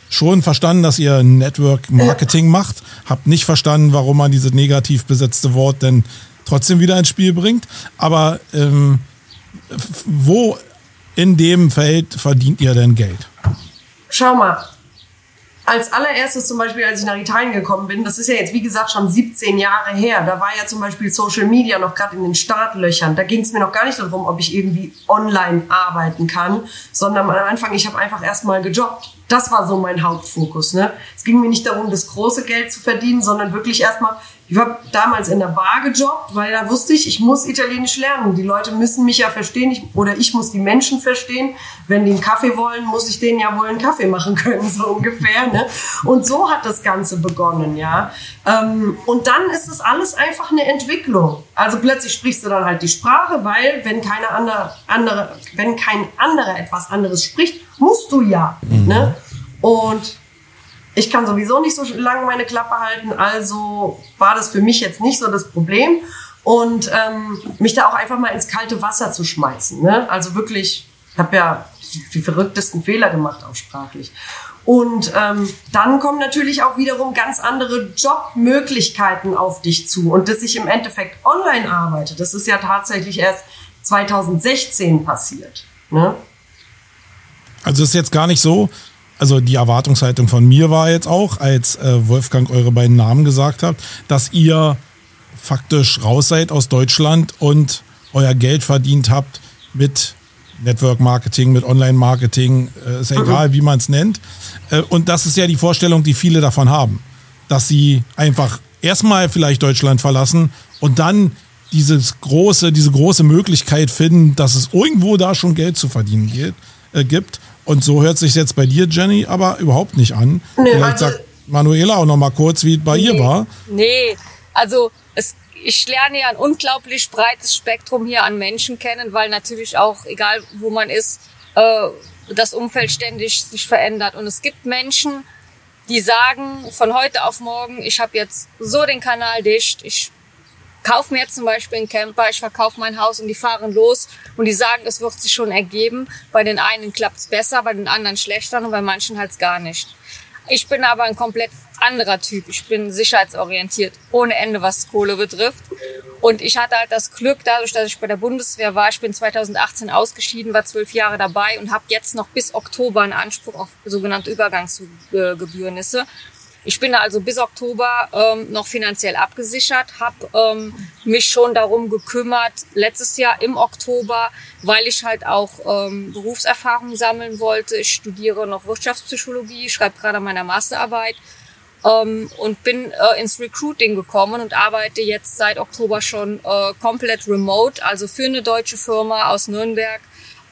schon verstanden, dass ihr Network Marketing macht, habt nicht verstanden, warum man dieses negativ besetzte Wort denn trotzdem wieder ins Spiel bringt. Aber ähm, wo in dem Feld verdient ihr denn Geld? Schau mal, als allererstes zum Beispiel, als ich nach Italien gekommen bin, das ist ja jetzt wie gesagt schon 17 Jahre her, da war ja zum Beispiel Social Media noch gerade in den Startlöchern. Da ging es mir noch gar nicht darum, ob ich irgendwie online arbeiten kann, sondern am Anfang, ich habe einfach erstmal gejobbt. Das war so mein Hauptfokus. Ne? Es ging mir nicht darum, das große Geld zu verdienen, sondern wirklich erstmal, ich habe damals in der Bar gejobbt, weil da wusste ich, ich muss Italienisch lernen. Die Leute müssen mich ja verstehen ich, oder ich muss die Menschen verstehen. Wenn die einen Kaffee wollen, muss ich denen ja wohl einen Kaffee machen können, so ungefähr. Ne? Und so hat das Ganze begonnen, ja. Ähm, und dann ist es alles einfach eine Entwicklung. Also plötzlich sprichst du dann halt die Sprache, weil wenn keine andere, andere wenn kein anderer etwas anderes spricht, musst du ja. Mhm. Ne? Und ich kann sowieso nicht so lange meine Klappe halten, also war das für mich jetzt nicht so das Problem. Und ähm, mich da auch einfach mal ins kalte Wasser zu schmeißen. Ne? Also wirklich, ich habe ja die verrücktesten Fehler gemacht, auch sprachlich. Und ähm, dann kommen natürlich auch wiederum ganz andere Jobmöglichkeiten auf dich zu. Und dass ich im Endeffekt online arbeite, das ist ja tatsächlich erst 2016 passiert. Ne? Also ist jetzt gar nicht so, also die Erwartungshaltung von mir war jetzt auch, als äh, Wolfgang eure beiden Namen gesagt hat, dass ihr faktisch raus seid aus Deutschland und euer Geld verdient habt mit Network Marketing, mit Online Marketing, äh, ist ja mhm. egal, wie man es nennt. Äh, und das ist ja die Vorstellung, die viele davon haben, dass sie einfach erstmal vielleicht Deutschland verlassen und dann dieses große, diese große Möglichkeit finden, dass es irgendwo da schon Geld zu verdienen geht, äh, gibt Und so hört sich jetzt bei dir, Jenny, aber überhaupt nicht an. Nee, Vielleicht also, sagt Manuela auch noch mal kurz, wie es bei nee, ihr war. Nee, also es, ich lerne ja ein unglaublich breites Spektrum hier an Menschen kennen, weil natürlich auch, egal wo man ist, äh, das Umfeld ständig sich verändert. Und es gibt Menschen, die sagen von heute auf morgen, ich habe jetzt so den Kanal dicht, ich kaufe mir jetzt zum Beispiel einen Camper, ich verkaufe mein Haus und die fahren los und die sagen, es wird sich schon ergeben. Bei den einen klappt es besser, bei den anderen schlechter und bei manchen halt gar nicht. Ich bin aber ein komplett anderer Typ. Ich bin sicherheitsorientiert, ohne Ende, was Kohle betrifft. Und ich hatte halt das Glück, dadurch, dass ich bei der Bundeswehr war, ich bin 2018 ausgeschieden, war zwölf Jahre dabei und habe jetzt noch bis Oktober einen Anspruch auf sogenannte Übergangsgebührnisse. Ich bin also bis Oktober ähm, noch finanziell abgesichert, habe ähm, mich schon darum gekümmert, letztes Jahr im Oktober, weil ich halt auch ähm, Berufserfahrung sammeln wollte. Ich studiere noch Wirtschaftspsychologie, schreibe gerade an meiner Masterarbeit ähm, und bin äh, ins Recruiting gekommen und arbeite jetzt seit Oktober schon äh, komplett remote, also für eine deutsche Firma aus Nürnberg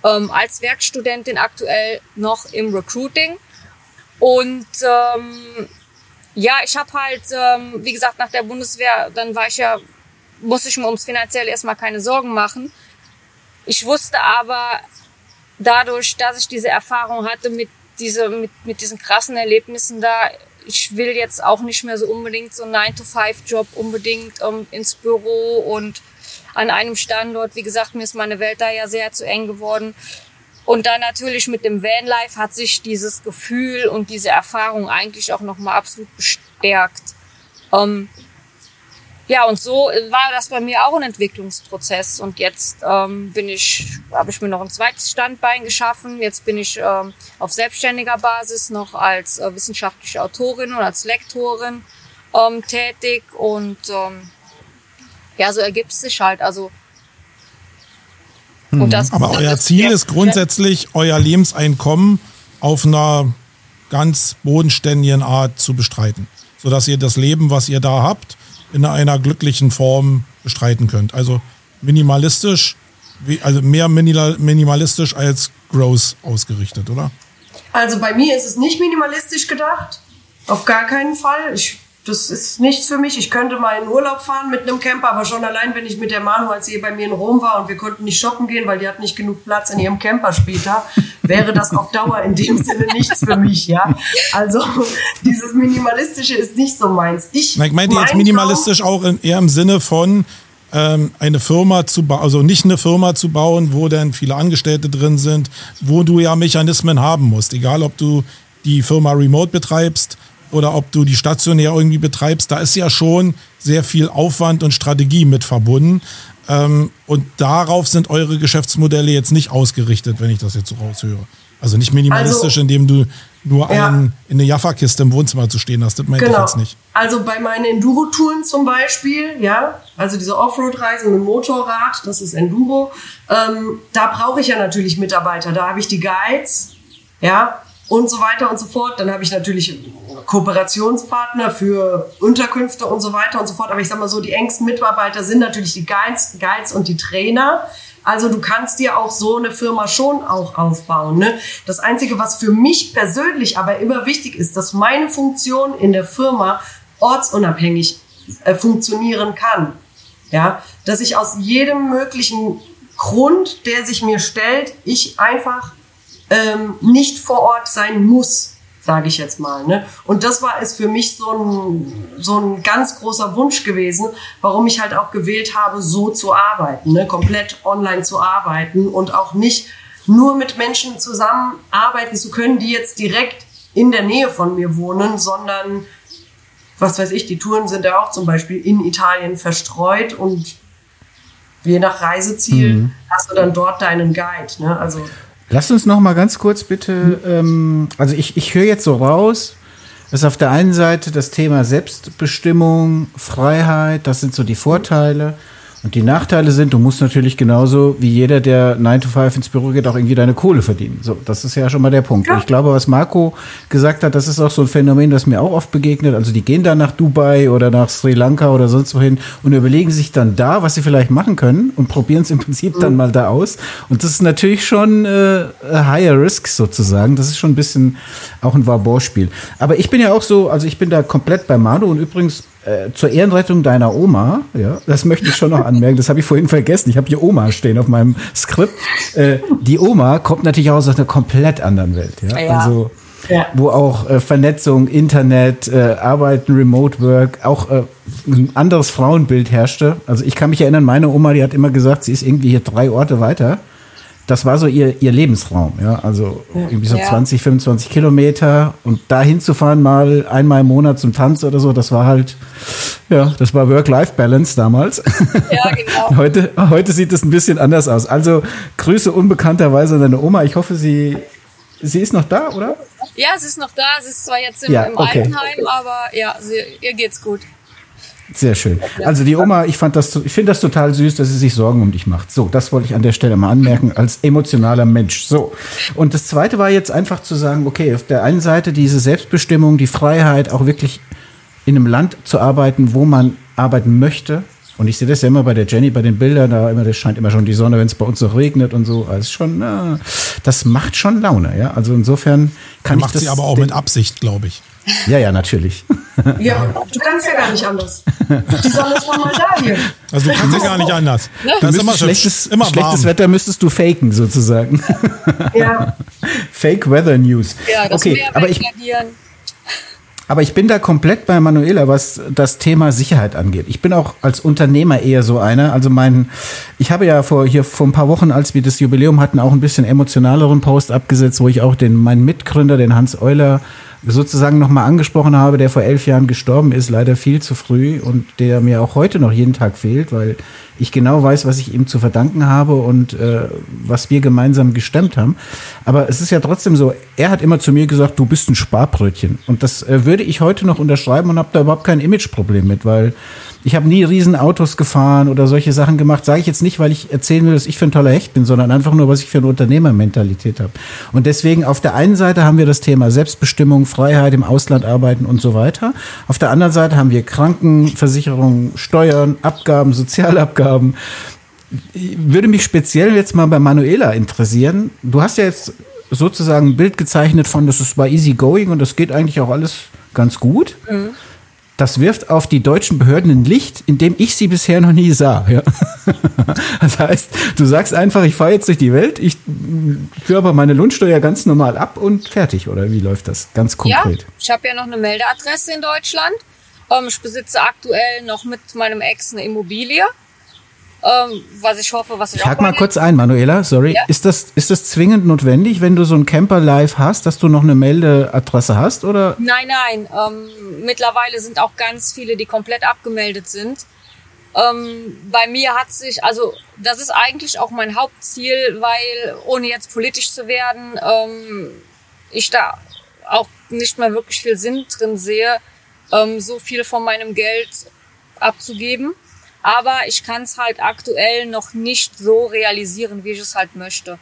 ähm, als Werkstudentin aktuell noch im Recruiting. Und ähm, ja, ich habe halt, ähm, wie gesagt, nach der Bundeswehr, dann war ich ja, musste ich mir ums finanziell erstmal keine Sorgen machen. Ich wusste aber dadurch, dass ich diese Erfahrung hatte mit, diese, mit, mit diesen krassen Erlebnissen da, ich will jetzt auch nicht mehr so unbedingt so einen 9-to-5-Job unbedingt ähm, ins Büro und an einem Standort. Wie gesagt, mir ist meine Welt da ja sehr zu eng geworden. Und dann natürlich mit dem Vanlife hat sich dieses Gefühl und diese Erfahrung eigentlich auch nochmal absolut bestärkt. Ähm, ja, und so war das bei mir auch ein Entwicklungsprozess. Und jetzt ähm, bin ich, habe ich mir noch ein zweites Standbein geschaffen. Jetzt bin ich ähm, auf selbstständiger Basis noch als äh, wissenschaftliche Autorin und als Lektorin ähm, tätig. Und ähm, ja, so ergibt es sich halt. Also Mhm. Aber euer Ziel ist grundsätzlich, euer Lebenseinkommen auf einer ganz bodenständigen Art zu bestreiten, sodass ihr das Leben, was ihr da habt, in einer glücklichen Form bestreiten könnt. Also minimalistisch, also mehr minimalistisch als gross ausgerichtet, oder? Also bei mir ist es nicht minimalistisch gedacht. Auf gar keinen Fall. Ich das ist nichts für mich. Ich könnte mal in Urlaub fahren mit einem Camper, aber schon allein, wenn ich mit der Manu, als sie bei mir in Rom war und wir konnten nicht shoppen gehen, weil die hat nicht genug Platz in ihrem Camper später, wäre das auf Dauer in dem Sinne nichts für mich, ja. Also dieses Minimalistische ist nicht so meins. Ich, ich meinte jetzt minimalistisch auch in, eher im Sinne von ähm, eine Firma zu bauen, also nicht eine Firma zu bauen, wo dann viele Angestellte drin sind, wo du ja Mechanismen haben musst, egal ob du die Firma remote betreibst oder ob du die stationär irgendwie betreibst, da ist ja schon sehr viel Aufwand und Strategie mit verbunden. Ähm, und darauf sind eure Geschäftsmodelle jetzt nicht ausgerichtet, wenn ich das jetzt so raushöre. Also nicht minimalistisch, also, indem du nur ja. einen, in eine Jaffa-Kiste im Wohnzimmer zu stehen hast. Das meinte genau. ich jetzt nicht. Also bei meinen Enduro-Touren zum Beispiel, ja, also diese Offroad-Reisen mit Motorrad, das ist Enduro, ähm, da brauche ich ja natürlich Mitarbeiter. Da habe ich die Guides, ja, und so weiter und so fort. Dann habe ich natürlich Kooperationspartner für Unterkünfte und so weiter und so fort. Aber ich sage mal so, die engsten Mitarbeiter sind natürlich die Guides, Guides und die Trainer. Also du kannst dir auch so eine Firma schon auch aufbauen. Ne? Das Einzige, was für mich persönlich aber immer wichtig ist, dass meine Funktion in der Firma ortsunabhängig äh, funktionieren kann. Ja, dass ich aus jedem möglichen Grund, der sich mir stellt, ich einfach ähm, nicht vor Ort sein muss, sage ich jetzt mal. Ne? Und das war es für mich so ein, so ein ganz großer Wunsch gewesen, warum ich halt auch gewählt habe, so zu arbeiten, ne? komplett online zu arbeiten und auch nicht nur mit Menschen zusammenarbeiten zu können, die jetzt direkt in der Nähe von mir wohnen, sondern was weiß ich, die Touren sind ja auch zum Beispiel in Italien verstreut und je nach Reiseziel mhm. hast du dann dort deinen Guide. Ne? Also Lass uns noch mal ganz kurz bitte, ähm, also ich, ich höre jetzt so raus, dass auf der einen Seite das Thema Selbstbestimmung, Freiheit, das sind so die Vorteile. Und die Nachteile sind, du musst natürlich genauso wie jeder, der 9 to 5 ins Büro geht, auch irgendwie deine Kohle verdienen. So, das ist ja schon mal der Punkt. Ja. Ich glaube, was Marco gesagt hat, das ist auch so ein Phänomen, das mir auch oft begegnet. Also die gehen dann nach Dubai oder nach Sri Lanka oder sonst wohin und überlegen sich dann da, was sie vielleicht machen können und probieren es im Prinzip mhm. dann mal da aus. Und das ist natürlich schon äh, higher risk sozusagen. Das ist schon ein bisschen auch ein Warborspiel. Aber ich bin ja auch so, also ich bin da komplett bei Manu und übrigens äh, zur Ehrenrettung deiner Oma, ja, das möchte ich schon noch anmerken, das habe ich vorhin vergessen. Ich habe hier Oma stehen auf meinem Skript. Äh, die Oma kommt natürlich auch aus einer komplett anderen Welt, ja. ja. Also ja. wo auch äh, Vernetzung, Internet, äh, Arbeiten, Remote Work, auch äh, ein anderes Frauenbild herrschte. Also ich kann mich erinnern, meine Oma, die hat immer gesagt, sie ist irgendwie hier drei Orte weiter das war so ihr, ihr Lebensraum, ja. Also irgendwie so ja. 20, 25 Kilometer und da hinzufahren mal einmal im Monat zum Tanz oder so, das war halt, ja, das war Work-Life-Balance damals. Ja, genau. heute, heute sieht es ein bisschen anders aus. Also Grüße unbekannterweise an deine Oma. Ich hoffe, sie, sie ist noch da, oder? Ja, sie ist noch da. Sie ist zwar jetzt im, ja, im okay. Altenheim, aber ja, sie, ihr geht's gut. Sehr schön. Also die Oma, ich fand das, ich finde das total süß, dass sie sich Sorgen um dich macht. So, das wollte ich an der Stelle mal anmerken als emotionaler Mensch. So. Und das zweite war jetzt einfach zu sagen, okay, auf der einen Seite diese Selbstbestimmung, die Freiheit, auch wirklich in einem Land zu arbeiten, wo man arbeiten möchte. Und ich sehe das ja immer bei der Jenny, bei den Bildern, da immer, das scheint immer schon die Sonne, wenn es bei uns noch regnet und so. Also schon, äh, das macht schon Laune, ja. Also insofern kann macht ich das. Macht sie aber auch mit Absicht, glaube ich. Ja, ja, natürlich. Ja, du kannst ja gar nicht anders. Die Sonne ist mal da hier. Also du kannst ja gar nicht anders. Das ist immer schlechtes, immer schlechtes Wetter müsstest du faken sozusagen. Ja. Fake Weather News. Ja, das okay, aber ich, aber ich bin da komplett bei Manuela, was das Thema Sicherheit angeht. Ich bin auch als Unternehmer eher so einer. Also mein, ich habe ja vor hier vor ein paar Wochen, als wir das Jubiläum hatten, auch ein bisschen emotionaleren Post abgesetzt, wo ich auch den meinen Mitgründer, den Hans Euler, sozusagen nochmal angesprochen habe, der vor elf Jahren gestorben ist, leider viel zu früh und der mir auch heute noch jeden Tag fehlt, weil ich genau weiß, was ich ihm zu verdanken habe und äh, was wir gemeinsam gestemmt haben. Aber es ist ja trotzdem so, er hat immer zu mir gesagt, du bist ein Sparbrötchen. Und das äh, würde ich heute noch unterschreiben und habe da überhaupt kein Imageproblem mit, weil ich habe nie Riesenautos gefahren oder solche Sachen gemacht. Sage ich jetzt nicht, weil ich erzählen will, dass ich für ein toller Hecht bin, sondern einfach nur, was ich für eine Unternehmermentalität habe. Und deswegen auf der einen Seite haben wir das Thema Selbstbestimmung, Freiheit im Ausland arbeiten und so weiter. Auf der anderen Seite haben wir Krankenversicherung, Steuern, Abgaben, Sozialabgaben. Würde mich speziell jetzt mal bei Manuela interessieren. Du hast ja jetzt sozusagen ein Bild gezeichnet von, das ist war easy going und das geht eigentlich auch alles ganz gut. Mhm das wirft auf die deutschen Behörden ein Licht, in dem ich sie bisher noch nie sah. Ja? Das heißt, du sagst einfach, ich fahre jetzt durch die Welt, ich führe aber meine Lohnsteuer ganz normal ab und fertig. Oder wie läuft das ganz konkret? Ja, ich habe ja noch eine Meldeadresse in Deutschland. Ähm, ich besitze aktuell noch mit meinem Ex eine Immobilie ähm, was ich hoffe, was ich, ich auch mal kurz ein, Manuela, sorry. Ja. Ist, das, ist das zwingend notwendig, wenn du so ein Camper live hast, dass du noch eine Meldeadresse hast? Oder? Nein, nein. Ähm, mittlerweile sind auch ganz viele, die komplett abgemeldet sind. Ähm, bei mir hat sich, also das ist eigentlich auch mein Hauptziel, weil ohne jetzt politisch zu werden, ähm, ich da auch nicht mehr wirklich viel Sinn drin sehe, ähm, so viel von meinem Geld abzugeben aber ich kann es halt aktuell noch nicht so realisieren, wie ich es halt möchte.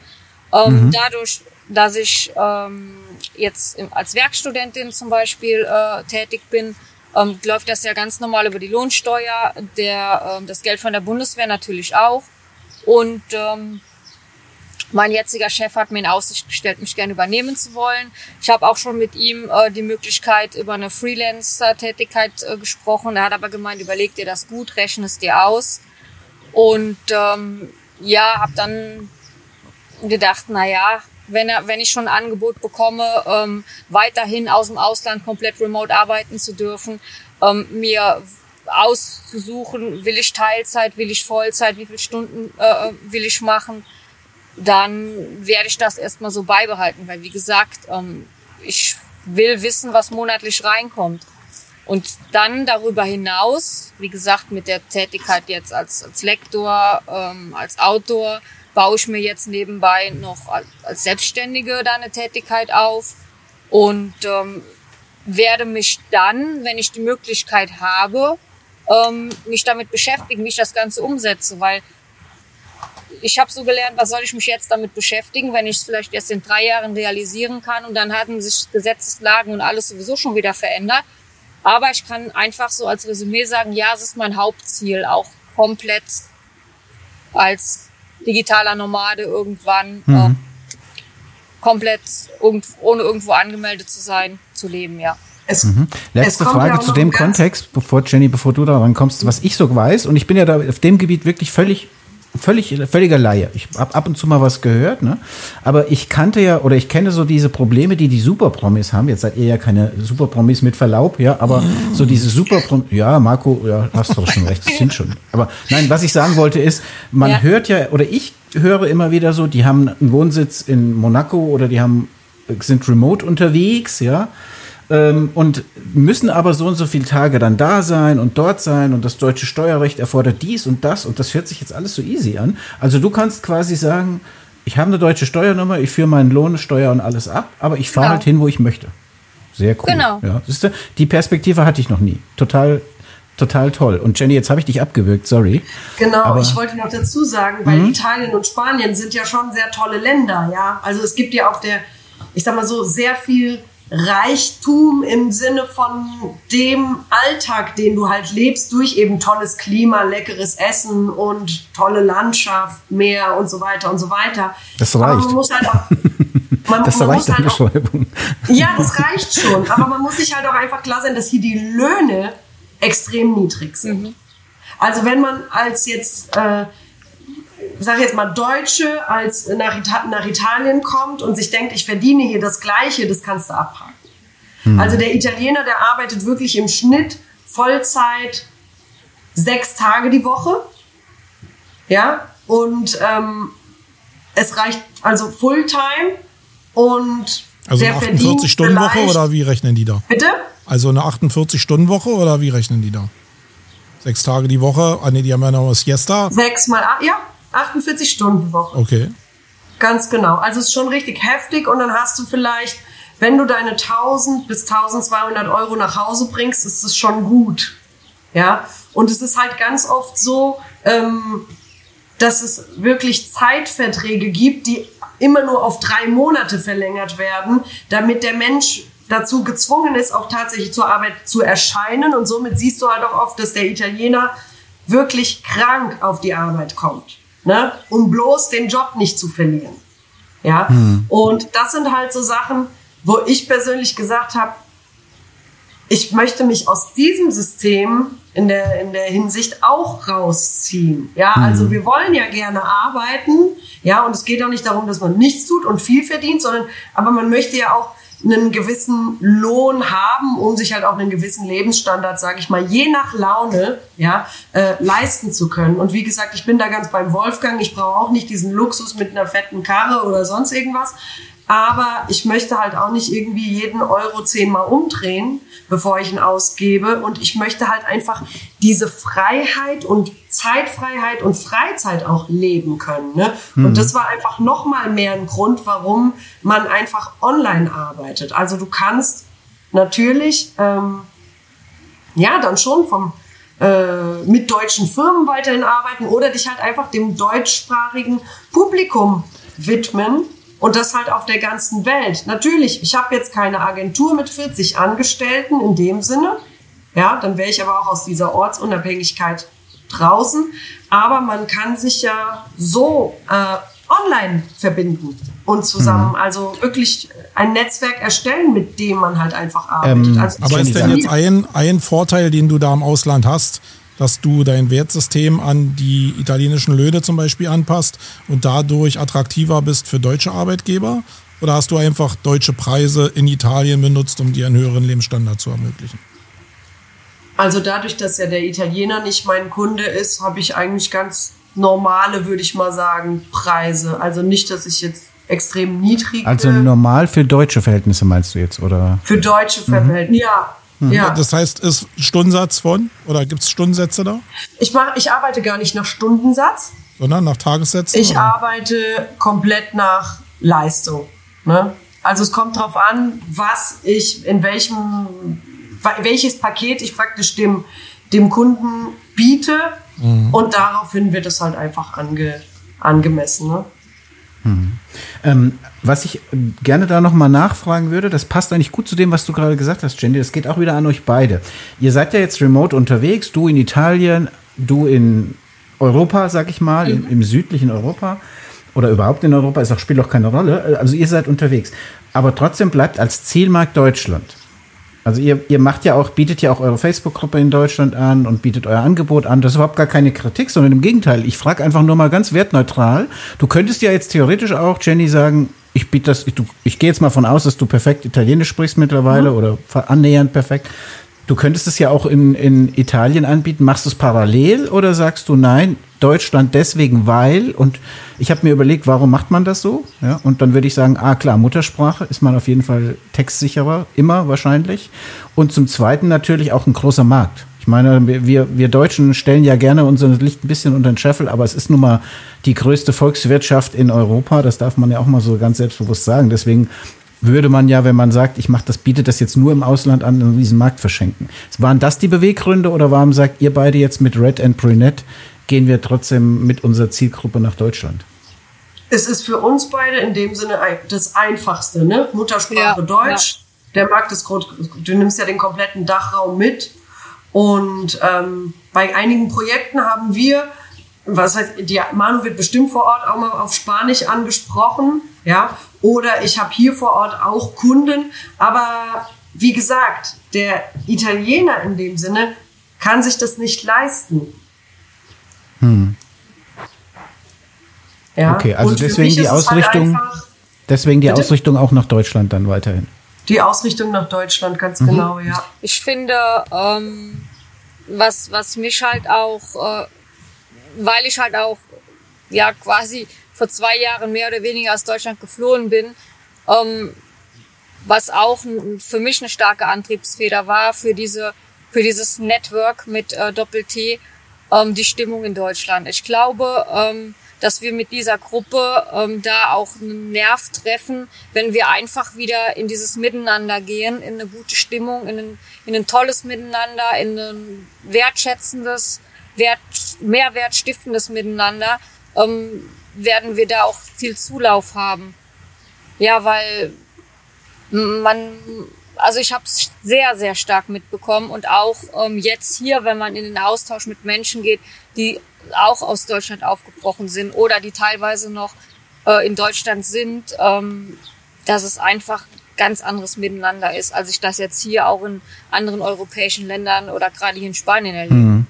Ähm, mhm. Dadurch, dass ich ähm, jetzt im, als Werkstudentin zum Beispiel äh, tätig bin, ähm, läuft das ja ganz normal über die Lohnsteuer, der, ähm, das Geld von der Bundeswehr natürlich auch. Und ähm, mein jetziger Chef hat mir in Aussicht gestellt, mich gerne übernehmen zu wollen. Ich habe auch schon mit ihm äh, die Möglichkeit über eine Freelancer-Tätigkeit äh, gesprochen. Er hat aber gemeint, überleg dir das gut, rechne es dir aus. Und ähm, ja, habe dann gedacht, na ja, wenn, er, wenn ich schon ein Angebot bekomme, ähm, weiterhin aus dem Ausland komplett remote arbeiten zu dürfen, ähm, mir auszusuchen, will ich Teilzeit, will ich Vollzeit, wie viele Stunden äh, will ich machen dann werde ich das erstmal so beibehalten, weil wie gesagt, ähm, ich will wissen, was monatlich reinkommt. Und dann darüber hinaus, wie gesagt, mit der Tätigkeit jetzt als, als Lektor, ähm, als Autor, baue ich mir jetzt nebenbei noch als, Selbstständige da eine Tätigkeit auf und ähm, werde mich dann, wenn ich die Möglichkeit habe, ähm, mich damit beschäftigen, wie ich das Ganze umsetze, weil ich habe so gelernt, was soll ich mich jetzt damit beschäftigen, wenn ich es vielleicht erst in drei Jahren realisieren kann und dann hatten sich Gesetzeslagen und alles sowieso schon wieder verändert. Aber ich kann einfach so als Resümee sagen, ja, es ist mein Hauptziel, auch komplett als digitaler Nomade irgendwann mhm. äh, komplett irgend, ohne irgendwo angemeldet zu sein, zu leben, ja. Es, mhm. Letzte Frage zu dem Kontext, bevor Jenny, bevor du da rankommst, was ich so weiß, und ich bin ja da auf dem Gebiet wirklich völlig völlig völliger Laie. Ich habe ab und zu mal was gehört, ne? Aber ich kannte ja oder ich kenne so diese Probleme, die die Superpromis haben. Jetzt seid ihr ja keine Superpromis mit Verlaub, ja, aber so diese Superpromis, ja, Marco, ja, hast du schon recht, das sind schon. Aber nein, was ich sagen wollte ist, man ja. hört ja oder ich höre immer wieder so, die haben einen Wohnsitz in Monaco oder die haben sind remote unterwegs, ja ähm, und müssen aber so und so viele Tage dann da sein und dort sein und das deutsche Steuerrecht erfordert dies und das und das hört sich jetzt alles so easy an. Also du kannst quasi sagen, ich habe eine deutsche Steuernummer, ich führe meinen Lohn, Steuer und alles ab, aber ich fahre genau. halt hin, wo ich möchte. Sehr cool. Genau. Ja, siehste, die Perspektive hatte ich noch nie. Total total toll. Und Jenny, jetzt habe ich dich abgewürgt, sorry. Genau, Aber ich wollte noch dazu sagen, weil mhm. Italien und Spanien sind ja schon sehr tolle Länder, ja. Also es gibt ja auf der, ich sag mal so, sehr viel Reichtum im Sinne von dem Alltag, den du halt lebst, durch eben tolles Klima, leckeres Essen und tolle Landschaft, Meer und so weiter und so weiter. Das reicht. Aber man muss halt auch, man, das man reicht muss halt Beschreibung. Auch, ja, das reicht schon. Aber man muss sich halt auch einfach klar sein, dass hier die Löhne extrem niedrig sind. Mhm. Also wenn man als jetzt äh, sag jetzt mal, Deutsche als nach, Ita nach Italien kommt und sich denkt, ich verdiene hier das Gleiche, das kannst du abhaken. Hm. Also der Italiener, der arbeitet wirklich im Schnitt Vollzeit sechs Tage die Woche. Ja, und ähm, es reicht also Fulltime und also eine 48-Stunden-Woche oder wie rechnen die da? Bitte? Also eine 48-Stunden-Woche oder wie rechnen die da? Sechs Tage die Woche, ah nee, die haben ja noch was Siesta. Sechs mal, ja, 48 Stunden Woche. Okay. Ganz genau. Also es ist schon richtig heftig und dann hast du vielleicht, wenn du deine 1000 bis 1200 Euro nach Hause bringst, ist es schon gut. Ja. Und es ist halt ganz oft so, ähm, dass es wirklich Zeitverträge gibt, die immer nur auf drei Monate verlängert werden, damit der Mensch dazu gezwungen ist, auch tatsächlich zur Arbeit zu erscheinen. Und somit siehst du halt auch oft, dass der Italiener wirklich krank auf die Arbeit kommt ne? um bloß den Job nicht zu verlieren. Ja, mhm. und das sind halt so Sachen, wo ich persönlich gesagt habe, ich möchte mich aus diesem System in der, in der Hinsicht auch rausziehen. Ja, mhm. also wir wollen ja gerne arbeiten. Ja, und es geht auch nicht darum, dass man nichts tut und viel verdient, sondern, aber man möchte ja auch einen gewissen Lohn haben, um sich halt auch einen gewissen Lebensstandard, sage ich mal, je nach Laune ja, äh, leisten zu können. Und wie gesagt, ich bin da ganz beim Wolfgang. Ich brauche auch nicht diesen Luxus mit einer fetten Karre oder sonst irgendwas. Aber ich möchte halt auch nicht irgendwie jeden Euro zehnmal umdrehen, bevor ich ihn ausgebe. Und ich möchte halt einfach diese Freiheit und Zeitfreiheit und Freizeit auch leben können. Ne? Mhm. Und das war einfach nochmal mehr ein Grund, warum man einfach online arbeitet. Also du kannst natürlich, ähm, ja, dann schon vom, äh, mit deutschen Firmen weiterhin arbeiten oder dich halt einfach dem deutschsprachigen Publikum widmen und das halt auf der ganzen Welt. Natürlich, ich habe jetzt keine Agentur mit 40 Angestellten in dem Sinne. Ja, dann wäre ich aber auch aus dieser Ortsunabhängigkeit draußen. Aber man kann sich ja so äh, online verbinden und zusammen, mhm. also wirklich ein Netzwerk erstellen, mit dem man halt einfach arbeitet. Ähm, also aber ist denn jetzt ein, ein Vorteil, den du da im Ausland hast, dass du dein Wertsystem an die italienischen Löhne zum Beispiel anpasst und dadurch attraktiver bist für deutsche Arbeitgeber? Oder hast du einfach deutsche Preise in Italien benutzt, um dir einen höheren Lebensstandard zu ermöglichen? Also dadurch, dass ja der Italiener nicht mein Kunde ist, habe ich eigentlich ganz normale, würde ich mal sagen, Preise. Also nicht, dass ich jetzt extrem niedrig. Also normal für deutsche Verhältnisse meinst du jetzt, oder? Für deutsche Verhältnisse, mhm. ja. Mhm. Ja. Das heißt, ist Stundensatz von? Oder gibt es Stundensätze da? Ich, mach, ich arbeite gar nicht nach Stundensatz. Sondern nach Tagessätzen? Ich oder? arbeite komplett nach Leistung. Ne? Also es kommt darauf an, was ich, in welchem, welches Paket ich praktisch dem, dem Kunden biete mhm. und daraufhin wird es halt einfach ange, angemessen. Ne? Mhm. Ähm, was ich gerne da nochmal nachfragen würde, das passt eigentlich gut zu dem, was du gerade gesagt hast, Jenny. Das geht auch wieder an euch beide. Ihr seid ja jetzt remote unterwegs, du in Italien, du in Europa, sag ich mal, mhm. im, im, südlichen Europa oder überhaupt in Europa, ist auch, spielt auch keine Rolle. Also ihr seid unterwegs. Aber trotzdem bleibt als Zielmarkt Deutschland. Also ihr, ihr macht ja auch, bietet ja auch eure Facebook-Gruppe in Deutschland an und bietet euer Angebot an. Das ist überhaupt gar keine Kritik, sondern im Gegenteil. Ich frage einfach nur mal ganz wertneutral. Du könntest ja jetzt theoretisch auch, Jenny, sagen, ich biete das, ich, ich gehe jetzt mal von aus, dass du perfekt Italienisch sprichst mittlerweile mhm. oder annähernd perfekt. Du könntest es ja auch in, in Italien anbieten. Machst du es parallel oder sagst du nein, Deutschland deswegen, weil? Und ich habe mir überlegt, warum macht man das so? Ja, und dann würde ich sagen, ah klar, Muttersprache ist man auf jeden Fall textsicherer, immer wahrscheinlich. Und zum Zweiten natürlich auch ein großer Markt. Ich meine, wir, wir Deutschen stellen ja gerne unser Licht ein bisschen unter den Scheffel, aber es ist nun mal die größte Volkswirtschaft in Europa. Das darf man ja auch mal so ganz selbstbewusst sagen. Deswegen würde man ja, wenn man sagt, ich mache das, bietet das jetzt nur im Ausland an, in diesen Markt verschenken. Waren das die Beweggründe oder warum sagt ihr beide jetzt mit Red and Brunette, gehen wir trotzdem mit unserer Zielgruppe nach Deutschland? Es ist für uns beide in dem Sinne das Einfachste, ne? Muttersprache ja, Deutsch. Ja. Der Markt ist groß, du nimmst ja den kompletten Dachraum mit. Und ähm, bei einigen Projekten haben wir, was heißt, die Manu wird bestimmt vor Ort auch mal auf Spanisch angesprochen, ja, oder ich habe hier vor Ort auch Kunden. Aber wie gesagt, der Italiener in dem Sinne kann sich das nicht leisten. Hm. Ja, okay, also deswegen die halt Ausrichtung, halt deswegen die bitte? Ausrichtung auch nach Deutschland dann weiterhin. Die Ausrichtung nach Deutschland, ganz mhm. genau, ja. Ich finde, ähm, was, was mich halt auch, äh, weil ich halt auch ja quasi vor zwei Jahren mehr oder weniger aus Deutschland geflohen bin, ähm, was auch für mich eine starke Antriebsfeder war für diese für dieses Network mit äh, Doppel-T, ähm, die Stimmung in Deutschland. Ich glaube, ähm, dass wir mit dieser Gruppe ähm, da auch einen Nerv treffen, wenn wir einfach wieder in dieses Miteinander gehen, in eine gute Stimmung, in ein, in ein tolles Miteinander, in ein wertschätzendes, wert, mehrwertstiftendes Miteinander. Ähm, werden wir da auch viel Zulauf haben. Ja, weil man, also ich habe es sehr, sehr stark mitbekommen und auch ähm, jetzt hier, wenn man in den Austausch mit Menschen geht, die auch aus Deutschland aufgebrochen sind oder die teilweise noch äh, in Deutschland sind, ähm, dass es einfach ganz anderes Miteinander ist, als ich das jetzt hier auch in anderen europäischen Ländern oder gerade hier in Spanien erlebe. Mhm.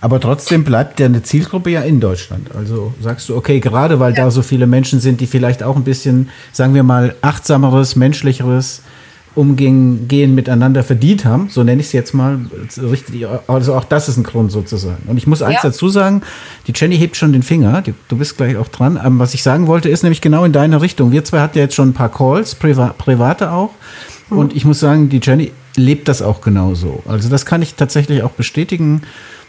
Aber trotzdem bleibt ja eine Zielgruppe ja in Deutschland. Also sagst du, okay, gerade weil ja. da so viele Menschen sind, die vielleicht auch ein bisschen, sagen wir mal, achtsameres, menschlicheres Umgehen gehen miteinander verdient haben, so nenne ich es jetzt mal. Also auch das ist ein Grund sozusagen. Und ich muss eins ja. dazu sagen, die Jenny hebt schon den Finger, du bist gleich auch dran. Aber was ich sagen wollte, ist nämlich genau in deine Richtung. Wir zwei hatten ja jetzt schon ein paar Calls, priva private auch. Mhm. Und ich muss sagen, die Jenny lebt das auch genauso. Also das kann ich tatsächlich auch bestätigen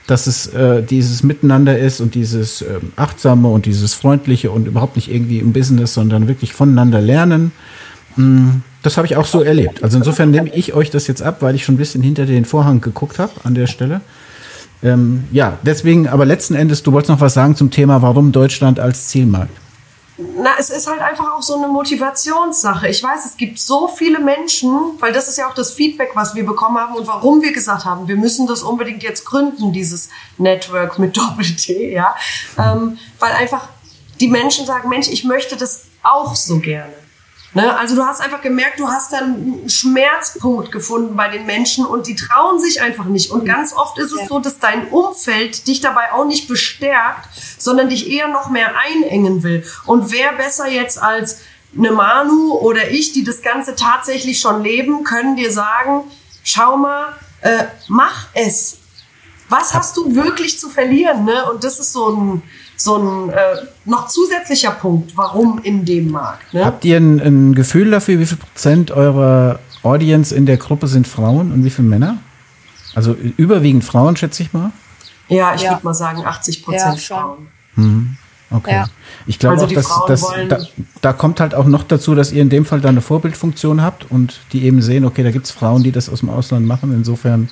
dass es äh, dieses Miteinander ist und dieses äh, achtsame und dieses freundliche und überhaupt nicht irgendwie im Business, sondern wirklich voneinander lernen. Mm, das habe ich auch so erlebt. Also insofern nehme ich euch das jetzt ab, weil ich schon ein bisschen hinter den Vorhang geguckt habe an der Stelle. Ähm, ja, deswegen, aber letzten Endes, du wolltest noch was sagen zum Thema, warum Deutschland als Zielmarkt? Na, es ist halt einfach auch so eine Motivationssache. Ich weiß, es gibt so viele Menschen, weil das ist ja auch das Feedback, was wir bekommen haben und warum wir gesagt haben, wir müssen das unbedingt jetzt gründen, dieses Network mit Doppel-T, ja. Ähm, weil einfach die Menschen sagen, Mensch, ich möchte das auch so gerne. Ne? Also du hast einfach gemerkt, du hast dann einen Schmerzpunkt gefunden bei den Menschen und die trauen sich einfach nicht. Und ganz oft ist es ja. so, dass dein Umfeld dich dabei auch nicht bestärkt, sondern dich eher noch mehr einengen will. Und wer besser jetzt als eine Manu oder ich, die das Ganze tatsächlich schon leben, können dir sagen, schau mal, äh, mach es. Was hast du wirklich zu verlieren? Ne? Und das ist so ein so ein äh, noch zusätzlicher Punkt, warum in dem Markt. Ne? Habt ihr ein, ein, Gefühl dafür, wie viel Prozent eurer Audience in der Gruppe sind Frauen und wie viele Männer? Also überwiegend Frauen, schätze ich mal. Ja, ich ja. würde mal sagen 80 Prozent ja, Frauen. Mhm. Okay. Ja. Ich glaube also auch, dass, dass da, da, kommt halt auch noch dazu, dass ihr in dem Fall da eine Vorbildfunktion habt und die eben sehen, okay, da gibt es Frauen, die das aus dem Ausland machen. Insofern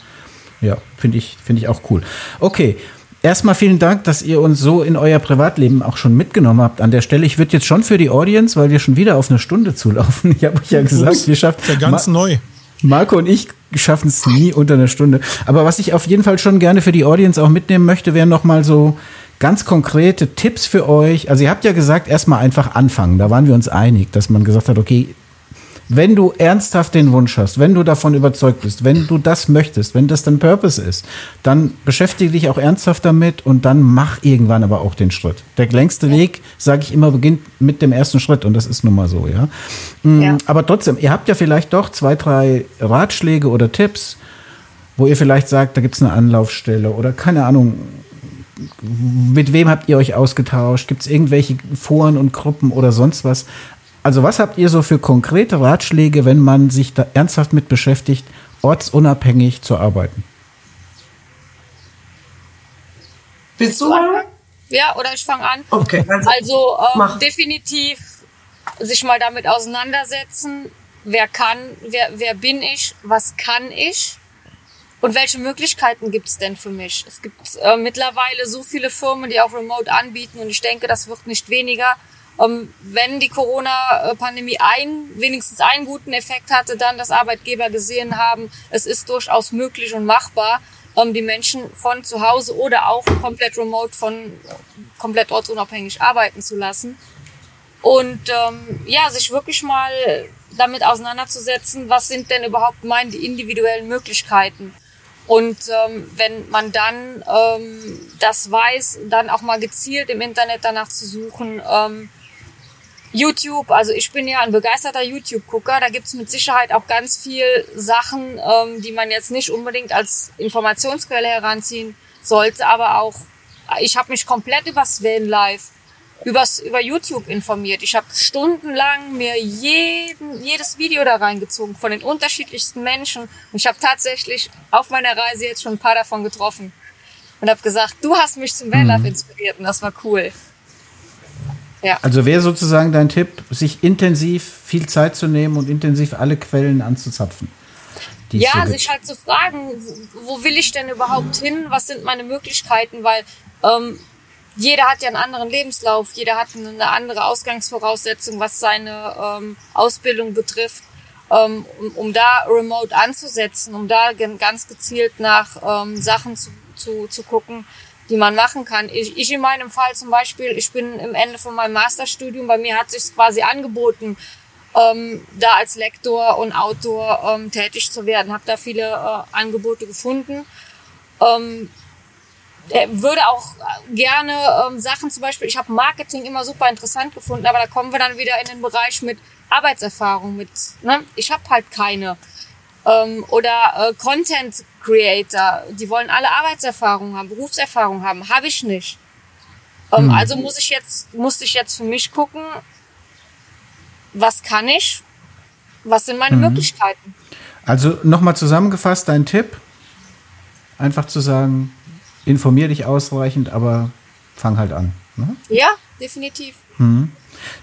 Ja, finde ich, finde ich auch cool. Okay. Erstmal vielen Dank, dass ihr uns so in euer Privatleben auch schon mitgenommen habt. An der Stelle, ich würde jetzt schon für die Audience, weil wir schon wieder auf eine Stunde zulaufen. Ich habe euch ja gesagt, wir schaffen. Ja, ganz Ma neu. Marco und ich schaffen es nie unter einer Stunde. Aber was ich auf jeden Fall schon gerne für die Audience auch mitnehmen möchte, wären nochmal so ganz konkrete Tipps für euch. Also ihr habt ja gesagt, erstmal einfach anfangen. Da waren wir uns einig, dass man gesagt hat, okay, wenn du ernsthaft den Wunsch hast, wenn du davon überzeugt bist, wenn du das möchtest, wenn das dein Purpose ist, dann beschäftige dich auch ernsthaft damit und dann mach irgendwann aber auch den Schritt. Der längste Weg, sage ich immer, beginnt mit dem ersten Schritt und das ist nun mal so, ja? Mm, ja. Aber trotzdem, ihr habt ja vielleicht doch zwei, drei Ratschläge oder Tipps, wo ihr vielleicht sagt, da gibt es eine Anlaufstelle oder keine Ahnung, mit wem habt ihr euch ausgetauscht? Gibt es irgendwelche Foren und Gruppen oder sonst was? Also was habt ihr so für konkrete Ratschläge, wenn man sich da ernsthaft mit beschäftigt, ortsunabhängig zu arbeiten? Willst du mal? Ja, oder ich fange an. Okay. Also, also ähm, definitiv sich mal damit auseinandersetzen, wer kann, wer, wer bin ich, was kann ich und welche Möglichkeiten gibt es denn für mich. Es gibt äh, mittlerweile so viele Firmen, die auch Remote anbieten und ich denke, das wird nicht weniger. Ähm, wenn die Corona-Pandemie ein, wenigstens einen guten Effekt hatte, dann, dass Arbeitgeber gesehen haben, es ist durchaus möglich und machbar, ähm, die Menschen von zu Hause oder auch komplett remote von komplett ortsunabhängig arbeiten zu lassen. Und ähm, ja, sich wirklich mal damit auseinanderzusetzen, was sind denn überhaupt meine individuellen Möglichkeiten. Und ähm, wenn man dann ähm, das weiß, dann auch mal gezielt im Internet danach zu suchen, ähm, YouTube, also ich bin ja ein begeisterter YouTube-Gucker, da gibt's mit Sicherheit auch ganz viel Sachen, ähm, die man jetzt nicht unbedingt als Informationsquelle heranziehen sollte, aber auch, ich habe mich komplett übers Van Live, übers, über YouTube informiert. Ich habe stundenlang mir jeden, jedes Video da reingezogen von den unterschiedlichsten Menschen und ich habe tatsächlich auf meiner Reise jetzt schon ein paar davon getroffen und habe gesagt, du hast mich zum Van Life mhm. inspiriert und das war cool. Ja. Also wäre sozusagen dein Tipp, sich intensiv viel Zeit zu nehmen und intensiv alle Quellen anzuzapfen. Ja, so sich halt zu fragen, wo will ich denn überhaupt hin? Was sind meine Möglichkeiten? Weil ähm, jeder hat ja einen anderen Lebenslauf, jeder hat eine andere Ausgangsvoraussetzung, was seine ähm, Ausbildung betrifft. Ähm, um, um da remote anzusetzen, um da ganz gezielt nach ähm, Sachen zu, zu, zu gucken, die man machen kann. Ich, ich in meinem Fall zum Beispiel, ich bin im Ende von meinem Masterstudium, bei mir hat sich quasi angeboten, ähm, da als Lektor und Autor ähm, tätig zu werden. Habe da viele äh, Angebote gefunden. Ähm, würde auch gerne ähm, Sachen zum Beispiel, ich habe Marketing immer super interessant gefunden, aber da kommen wir dann wieder in den Bereich mit Arbeitserfahrung, mit, ne? ich habe halt keine. Ähm, oder äh, Content Creator, die wollen alle Arbeitserfahrung haben, Berufserfahrung haben, habe ich nicht. Ähm, hm. Also muss ich jetzt, musste ich jetzt für mich gucken, was kann ich, was sind meine hm. Möglichkeiten. Also nochmal zusammengefasst, dein Tipp, einfach zu sagen, informier dich ausreichend, aber fang halt an. Ne? Ja, definitiv. Hm.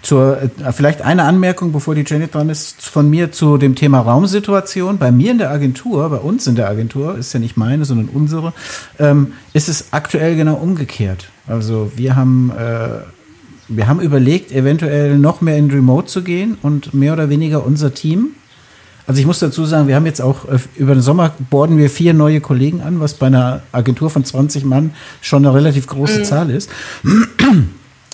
Zur, äh, vielleicht eine Anmerkung, bevor die Janet dran ist, von mir zu dem Thema Raumsituation. Bei mir in der Agentur, bei uns in der Agentur, ist ja nicht meine, sondern unsere, ähm, ist es aktuell genau umgekehrt. Also wir haben, äh, wir haben überlegt, eventuell noch mehr in Remote zu gehen und mehr oder weniger unser Team. Also ich muss dazu sagen, wir haben jetzt auch äh, über den Sommer borden wir vier neue Kollegen an, was bei einer Agentur von 20 Mann schon eine relativ große mhm. Zahl ist.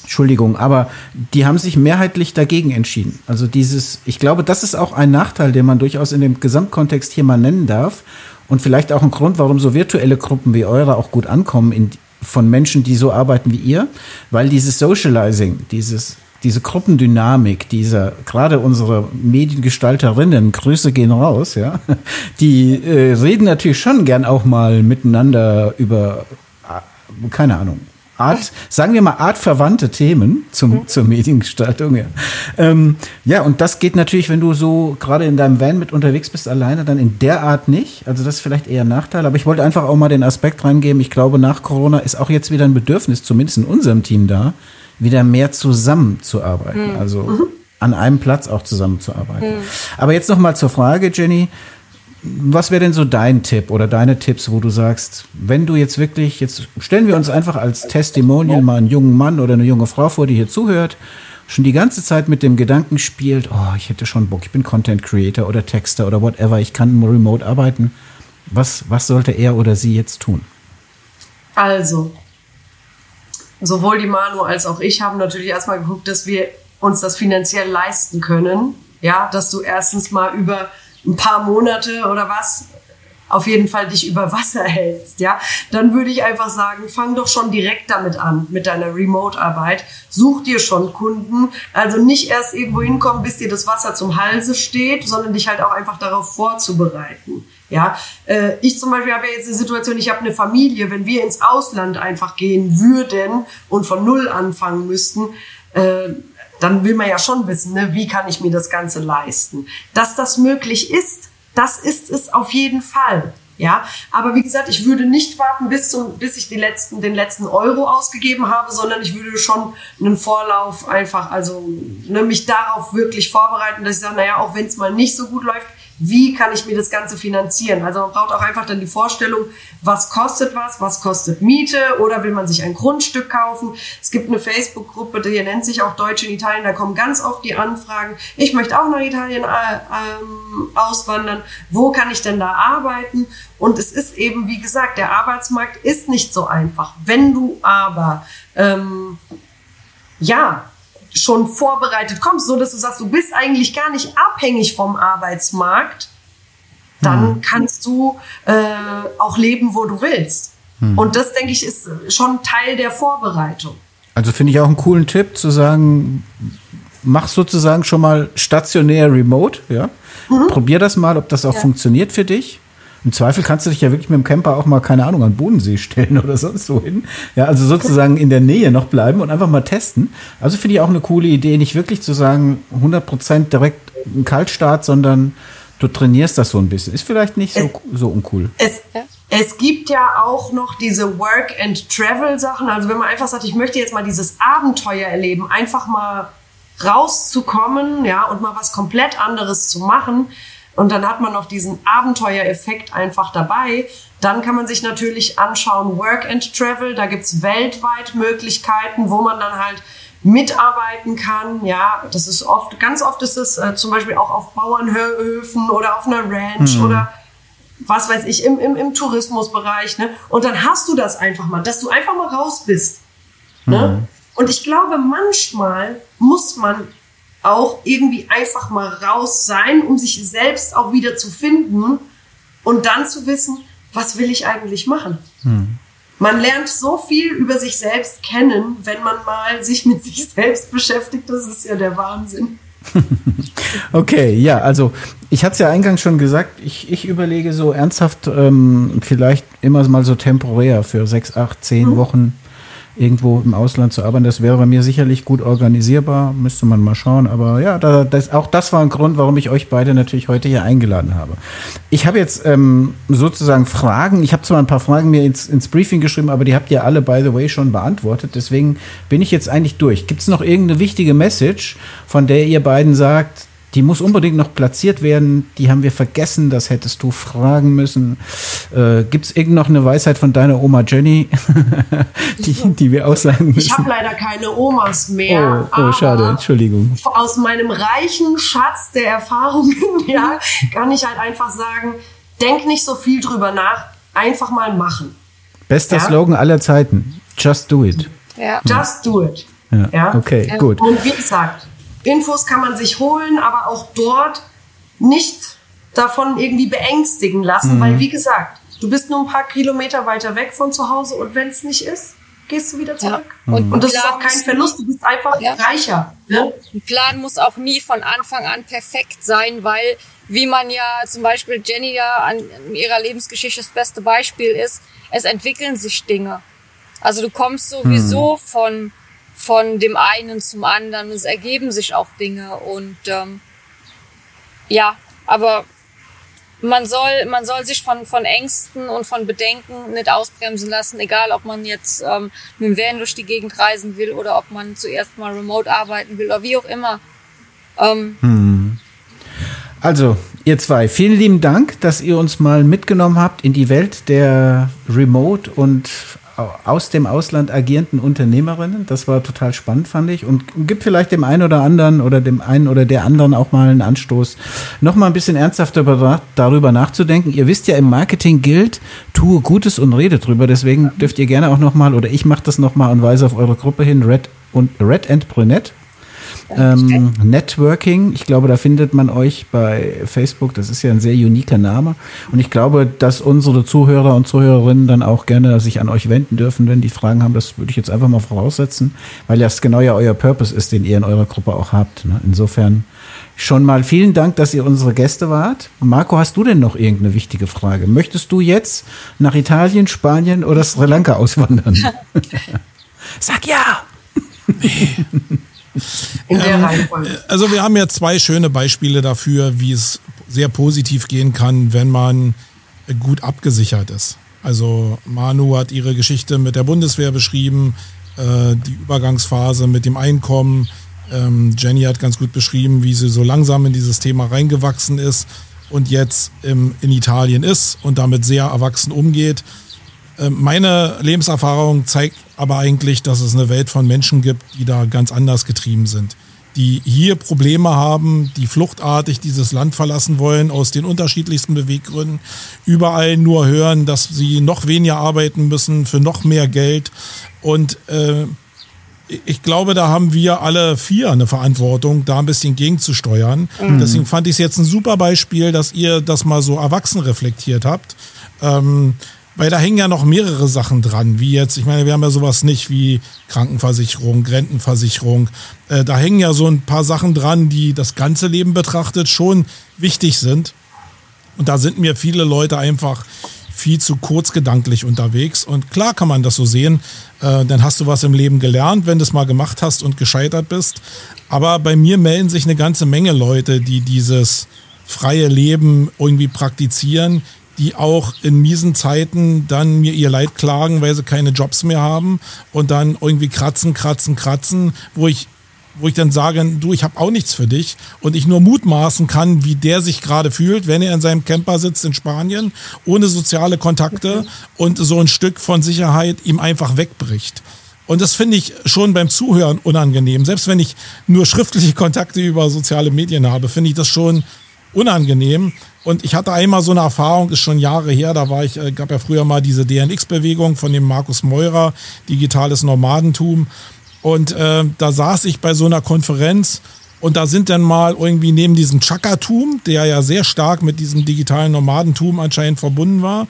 Entschuldigung, aber die haben sich mehrheitlich dagegen entschieden. Also dieses, ich glaube, das ist auch ein Nachteil, den man durchaus in dem Gesamtkontext hier mal nennen darf. Und vielleicht auch ein Grund, warum so virtuelle Gruppen wie eure auch gut ankommen in, von Menschen, die so arbeiten wie ihr, weil dieses Socializing, dieses, diese Gruppendynamik, dieser, gerade unsere Mediengestalterinnen, Grüße gehen raus, ja, die äh, reden natürlich schon gern auch mal miteinander über, äh, keine Ahnung, Art, sagen wir mal, artverwandte Themen zum, mhm. zur Mediengestaltung. Ja. Ähm, ja, und das geht natürlich, wenn du so gerade in deinem Van mit unterwegs bist, alleine, dann in der Art nicht. Also das ist vielleicht eher ein Nachteil. Aber ich wollte einfach auch mal den Aspekt reingeben. Ich glaube, nach Corona ist auch jetzt wieder ein Bedürfnis, zumindest in unserem Team da, wieder mehr zusammenzuarbeiten. Mhm. Also mhm. an einem Platz auch zusammenzuarbeiten. Mhm. Aber jetzt noch mal zur Frage, Jenny was wäre denn so dein Tipp oder deine Tipps, wo du sagst, wenn du jetzt wirklich, jetzt stellen wir uns einfach als Testimonial mal einen jungen Mann oder eine junge Frau vor, die hier zuhört, schon die ganze Zeit mit dem Gedanken spielt, oh, ich hätte schon Bock, ich bin Content Creator oder Texter oder whatever, ich kann remote arbeiten. Was, was sollte er oder sie jetzt tun? Also, sowohl die Manu als auch ich haben natürlich erstmal geguckt, dass wir uns das finanziell leisten können. Ja, dass du erstens mal über ein paar Monate oder was auf jeden Fall dich über Wasser hältst, ja, dann würde ich einfach sagen, fang doch schon direkt damit an, mit deiner Remote-Arbeit. Such dir schon Kunden. Also nicht erst irgendwo hinkommen, bis dir das Wasser zum Halse steht, sondern dich halt auch einfach darauf vorzubereiten. Ja, äh, ich zum Beispiel habe jetzt eine Situation, ich habe eine Familie, wenn wir ins Ausland einfach gehen würden und von Null anfangen müssten, äh, dann will man ja schon wissen, ne, wie kann ich mir das Ganze leisten. Dass das möglich ist, das ist es auf jeden Fall. Ja, aber wie gesagt, ich würde nicht warten, bis, zum, bis ich die letzten, den letzten Euro ausgegeben habe, sondern ich würde schon einen Vorlauf einfach, also ne, mich darauf wirklich vorbereiten, dass ich sage, naja, auch wenn es mal nicht so gut läuft, wie kann ich mir das Ganze finanzieren? Also man braucht auch einfach dann die Vorstellung, was kostet was, was kostet Miete oder will man sich ein Grundstück kaufen? Es gibt eine Facebook-Gruppe, die nennt sich auch Deutsche in Italien, da kommen ganz oft die Anfragen, ich möchte auch nach Italien äh, ähm, auswandern, wo kann ich denn da arbeiten? Und es ist eben, wie gesagt, der Arbeitsmarkt ist nicht so einfach. Wenn du aber ähm, ja, schon vorbereitet kommst, so dass du sagst, du bist eigentlich gar nicht abhängig vom Arbeitsmarkt, dann hm. kannst du äh, auch leben, wo du willst. Hm. Und das, denke ich, ist schon Teil der Vorbereitung. Also finde ich auch einen coolen Tipp zu sagen, mach sozusagen schon mal stationär remote, ja. Mhm. Probier das mal, ob das auch ja. funktioniert für dich. Im Zweifel kannst du dich ja wirklich mit dem Camper auch mal, keine Ahnung, an Bodensee stellen oder sonst wohin. Ja, also sozusagen in der Nähe noch bleiben und einfach mal testen. Also finde ich auch eine coole Idee, nicht wirklich zu sagen, 100% direkt ein Kaltstart, sondern du trainierst das so ein bisschen. Ist vielleicht nicht so, so uncool. Es, es gibt ja auch noch diese Work and Travel Sachen. Also wenn man einfach sagt, ich möchte jetzt mal dieses Abenteuer erleben, einfach mal rauszukommen, ja, und mal was komplett anderes zu machen und dann hat man noch diesen Abenteuereffekt einfach dabei. Dann kann man sich natürlich anschauen, Work and Travel. Da gibt's weltweit Möglichkeiten, wo man dann halt mitarbeiten kann. Ja, das ist oft, ganz oft ist es äh, zum Beispiel auch auf Bauernhöfen oder auf einer Ranch mhm. oder was weiß ich, im, im, im Tourismusbereich. Ne? Und dann hast du das einfach mal, dass du einfach mal raus bist. Ne? Mhm. Und ich glaube, manchmal muss man auch irgendwie einfach mal raus sein, um sich selbst auch wieder zu finden und dann zu wissen, was will ich eigentlich machen. Hm. Man lernt so viel über sich selbst kennen, wenn man mal sich mit sich selbst beschäftigt. Das ist ja der Wahnsinn. okay, ja, also ich hatte es ja eingangs schon gesagt, ich, ich überlege so ernsthaft ähm, vielleicht immer mal so temporär für sechs, acht, zehn mhm. Wochen irgendwo im Ausland zu arbeiten. Das wäre bei mir sicherlich gut organisierbar, müsste man mal schauen. Aber ja, da, das, auch das war ein Grund, warum ich euch beide natürlich heute hier eingeladen habe. Ich habe jetzt ähm, sozusagen Fragen. Ich habe zwar ein paar Fragen mir ins, ins Briefing geschrieben, aber die habt ihr alle, by the way, schon beantwortet. Deswegen bin ich jetzt eigentlich durch. Gibt es noch irgendeine wichtige Message, von der ihr beiden sagt, die muss unbedingt noch platziert werden. Die haben wir vergessen. Das hättest du fragen müssen. Äh, Gibt es irgend noch eine Weisheit von deiner Oma Jenny, die, die wir aussagen müssen? Ich habe leider keine Omas mehr. Oh, oh schade. Entschuldigung. Aus meinem reichen Schatz der Erfahrungen, ja, kann ich halt einfach sagen, denk nicht so viel drüber nach. Einfach mal machen. Bester ja? Slogan aller Zeiten. Just do it. Ja. Just do it. Ja. ja? Okay, gut. Und wie gesagt, Infos kann man sich holen, aber auch dort nicht davon irgendwie beängstigen lassen, mhm. weil wie gesagt, du bist nur ein paar Kilometer weiter weg von zu Hause und wenn es nicht ist, gehst du wieder zurück. Ja. Und, und, das ist auch kein Verlust, du bist einfach ja. reicher. Ne? Ein Plan muss auch nie von Anfang an perfekt sein, weil wie man ja zum Beispiel Jenny ja an ihrer Lebensgeschichte das beste Beispiel ist, es entwickeln sich Dinge. Also du kommst sowieso mhm. von von dem einen zum anderen. Es ergeben sich auch Dinge und ähm, ja, aber man soll, man soll sich von, von Ängsten und von Bedenken nicht ausbremsen lassen, egal ob man jetzt ähm, mit dem Van durch die Gegend reisen will oder ob man zuerst mal remote arbeiten will oder wie auch immer. Ähm, hm. Also, ihr zwei, vielen lieben Dank, dass ihr uns mal mitgenommen habt in die Welt der Remote und aus dem Ausland agierenden Unternehmerinnen. Das war total spannend, fand ich. Und gibt vielleicht dem einen oder anderen oder dem einen oder der anderen auch mal einen Anstoß, noch mal ein bisschen ernsthafter darüber nachzudenken. Ihr wisst ja, im Marketing gilt, tue Gutes und rede drüber. Deswegen dürft ihr gerne auch noch mal, oder ich mache das noch mal und weise auf eure Gruppe hin, Red und Red and Brunette. Ähm, Networking, ich glaube, da findet man euch bei Facebook. Das ist ja ein sehr uniker Name. Und ich glaube, dass unsere Zuhörer und Zuhörerinnen dann auch gerne sich an euch wenden dürfen, wenn die Fragen haben. Das würde ich jetzt einfach mal voraussetzen, weil das genau ja euer Purpose ist, den ihr in eurer Gruppe auch habt. Ne? Insofern schon mal vielen Dank, dass ihr unsere Gäste wart. Marco, hast du denn noch irgendeine wichtige Frage? Möchtest du jetzt nach Italien, Spanien oder Sri Lanka auswandern? Sag ja! Nee. In der ähm, Reihenfolge. Also wir haben ja zwei schöne Beispiele dafür, wie es sehr positiv gehen kann, wenn man gut abgesichert ist. Also Manu hat ihre Geschichte mit der Bundeswehr beschrieben, äh, die Übergangsphase mit dem Einkommen. Ähm, Jenny hat ganz gut beschrieben, wie sie so langsam in dieses Thema reingewachsen ist und jetzt im, in Italien ist und damit sehr erwachsen umgeht. Ähm, meine Lebenserfahrung zeigt aber eigentlich, dass es eine Welt von Menschen gibt, die da ganz anders getrieben sind. Die hier Probleme haben, die fluchtartig dieses Land verlassen wollen, aus den unterschiedlichsten Beweggründen, überall nur hören, dass sie noch weniger arbeiten müssen für noch mehr Geld. Und äh, ich glaube, da haben wir alle vier eine Verantwortung, da ein bisschen gegenzusteuern. Mhm. Deswegen fand ich es jetzt ein super Beispiel, dass ihr das mal so erwachsen reflektiert habt. Ähm, weil da hängen ja noch mehrere Sachen dran, wie jetzt, ich meine, wir haben ja sowas nicht wie Krankenversicherung, Rentenversicherung. Äh, da hängen ja so ein paar Sachen dran, die das ganze Leben betrachtet schon wichtig sind. Und da sind mir viele Leute einfach viel zu kurzgedanklich unterwegs. Und klar kann man das so sehen. Äh, dann hast du was im Leben gelernt, wenn du es mal gemacht hast und gescheitert bist. Aber bei mir melden sich eine ganze Menge Leute, die dieses freie Leben irgendwie praktizieren, die auch in miesen Zeiten dann mir ihr Leid klagen, weil sie keine Jobs mehr haben und dann irgendwie kratzen, kratzen, kratzen, wo ich wo ich dann sage, du, ich habe auch nichts für dich und ich nur mutmaßen kann, wie der sich gerade fühlt, wenn er in seinem Camper sitzt in Spanien, ohne soziale Kontakte und so ein Stück von Sicherheit ihm einfach wegbricht. Und das finde ich schon beim Zuhören unangenehm. Selbst wenn ich nur schriftliche Kontakte über soziale Medien habe, finde ich das schon unangenehm. Und ich hatte einmal so eine Erfahrung, ist schon Jahre her, da war ich, äh, gab ja früher mal diese DNX-Bewegung von dem Markus Meurer, digitales Nomadentum. Und äh, da saß ich bei so einer Konferenz und da sind dann mal irgendwie neben diesem Chakatum, der ja sehr stark mit diesem digitalen Nomadentum anscheinend verbunden war,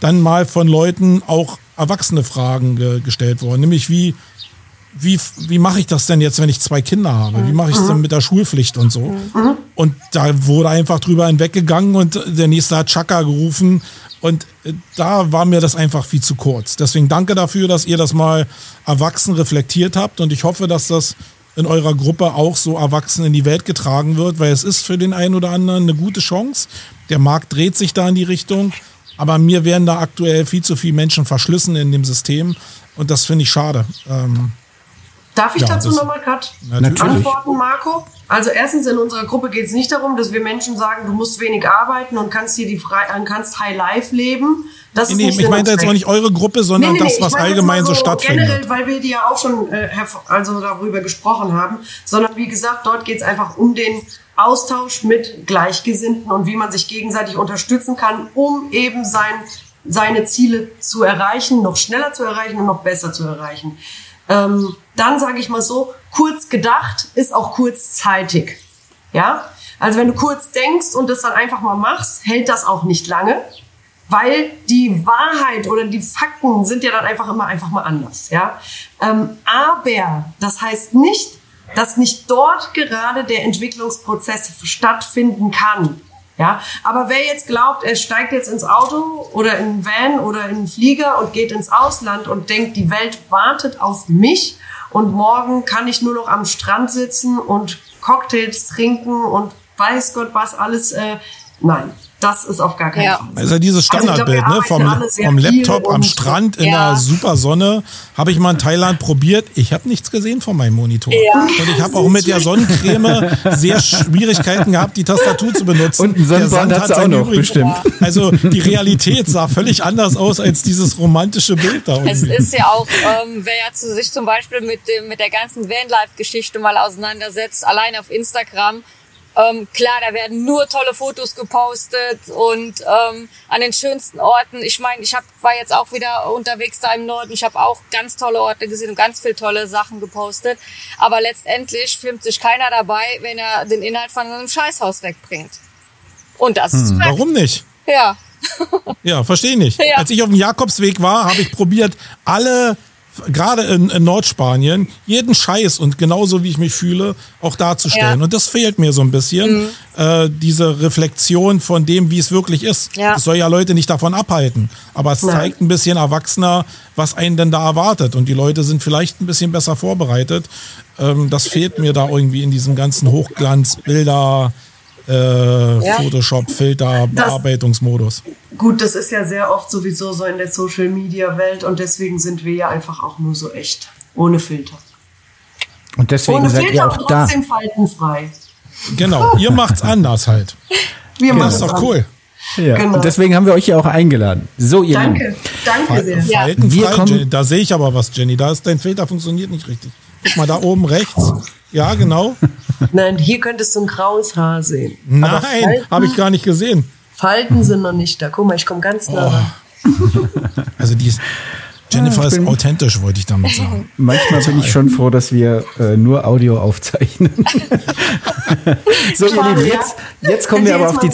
dann mal von Leuten auch erwachsene Fragen ge gestellt worden, nämlich wie wie, wie mache ich das denn jetzt, wenn ich zwei Kinder habe? Wie mache ich es denn mit der Schulpflicht und so? Und da wurde einfach drüber hinweggegangen und der nächste hat Chaka gerufen. Und äh, da war mir das einfach viel zu kurz. Deswegen danke dafür, dass ihr das mal erwachsen reflektiert habt. Und ich hoffe, dass das in eurer Gruppe auch so erwachsen in die Welt getragen wird, weil es ist für den einen oder anderen eine gute Chance. Der Markt dreht sich da in die Richtung. Aber mir werden da aktuell viel zu viele Menschen verschlissen in dem System. Und das finde ich schade. Ähm, Darf ich ja, dazu nochmal gerade antworten, Marco? Also erstens in unserer Gruppe geht es nicht darum, dass wir Menschen sagen, du musst wenig arbeiten und kannst hier die frei, kannst High Life leben. Das nee, nee, ich meine jetzt auch nicht eure Gruppe, sondern nee, nee, das, was allgemein so, so stattfindet. Generell, weil wir die ja auch schon äh, also darüber gesprochen haben, sondern wie gesagt, dort geht es einfach um den Austausch mit Gleichgesinnten und wie man sich gegenseitig unterstützen kann, um eben sein, seine Ziele zu erreichen, noch schneller zu erreichen und noch besser zu erreichen. Ähm, dann sage ich mal so, kurz gedacht ist auch kurzzeitig. Ja, also wenn du kurz denkst und das dann einfach mal machst, hält das auch nicht lange, weil die Wahrheit oder die Fakten sind ja dann einfach immer einfach mal anders. Ja, ähm, aber das heißt nicht, dass nicht dort gerade der Entwicklungsprozess stattfinden kann. Ja, aber wer jetzt glaubt, er steigt jetzt ins Auto oder in einen Van oder in einen Flieger und geht ins Ausland und denkt, die Welt wartet auf mich und morgen kann ich nur noch am Strand sitzen und Cocktails trinken und weiß Gott was alles. Äh, nein, Das ist auf gar keinen Ja. Fall. Also dieses Also ich glaub, wir Standardbild, ne? Vom, vom Laptop am Strand in Ja. der super Sonne. Habe ich mal in Thailand probiert. Ich habe nichts gesehen von meinem Monitor. Ja. Und ich habe auch mit der Sonnencreme sehr Schwierigkeiten gehabt, die Tastatur zu benutzen. Und Sonnenbrand Sand hat auch noch, bestimmt. Also die Realität sah völlig anders aus als dieses romantische Bild da. Es irgendwie. ist ja auch, ähm, wer ja zu sich zum Beispiel mit dem mit der ganzen Vanlife-Geschichte mal auseinandersetzt, allein auf Instagram. Ähm, klar, da werden nur tolle Fotos gepostet und ähm, an den schönsten Orten. Ich meine, ich hab, war jetzt auch wieder unterwegs da im Norden. Ich habe auch ganz tolle Orte gesehen und ganz viele tolle Sachen gepostet. Aber letztendlich filmt sich keiner dabei, wenn er den Inhalt von einem Scheißhaus wegbringt. Und das ist Fakt. Warum nicht? Ja. Ja, verstehe nicht. Ja. Als ich auf dem Jakobsweg war, habe ich probiert, alle, gerade in, in Nordspanien, jeden Scheiß und genauso wie ich mich fühle, auch darzustellen. Ja. Und das fehlt mir so ein bisschen, äh, diese Reflexion von dem, wie es wirklich ist. Ja. Das soll ja Leute nicht davon abhalten. Aber es Nein. zeigt ein bisschen erwachsener, was einen denn da erwartet. Und die Leute sind vielleicht ein bisschen besser vorbereitet. Ähm, das fehlt mir da irgendwie in diesem ganzen Hochglanzbilder, äh, Ja. Photoshop, Filter, Das- Bearbeitungsmodus. Gut, das ist ja sehr oft sowieso so in der Social Media Welt und deswegen sind wir ja einfach auch nur so echt. Ohne Filter. Und deswegen Ohne seid ihr Filter auch und da. trotzdem faltenfrei. Genau, ihr macht's anders halt. Wir Ja, machen ist doch cool. Ja. Genau. Und deswegen haben wir euch ja auch eingeladen. So, ihr Danke, Lieben. danke sehr. Ja. Faltenfrei, Wir kommen- Jenny. Da sehe ich aber was, Jenny. Da ist dein Filter funktioniert nicht richtig. Guck mal, da oben rechts. Ja, genau. Nein, hier könntest du ein graues Haar sehen. Nein, habe ich gar nicht gesehen. Falten sind noch nicht da. Guck mal, ich komme ganz nah ran. Also die ist, Jennifer Ah, ist authentisch, wollte ich damit sagen. Manchmal bin ich schon froh, dass wir äh, nur Audio aufzeichnen. so, ihr Lieben, jetzt, jetzt kommen wir aber auf die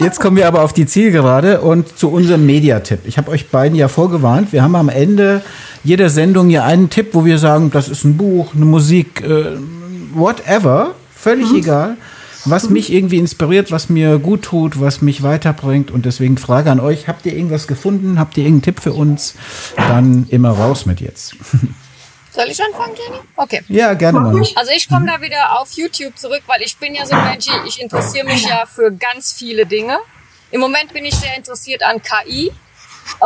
jetzt kommen wir aber auf die Zielgerade und zu unserem Mediatipp. Ich habe euch beiden ja vorgewarnt. Wir haben am Ende jeder Sendung ja einen Tipp, wo wir sagen, das ist ein Buch, eine Musik, äh, whatever, völlig egal, was mich irgendwie inspiriert, was mir gut tut, was mich weiterbringt. Und deswegen Frage an euch, habt ihr irgendwas gefunden? Habt ihr irgendeinen Tipp für uns? Dann immer raus mit jetzt. Soll ich anfangen, Jenny? Okay. Ja, gerne mal. Also ich komme da wieder auf YouTube zurück, weil ich bin ja so ein Mensch, ich interessiere mich ja für ganz viele Dinge. Im Moment bin ich sehr interessiert an KI.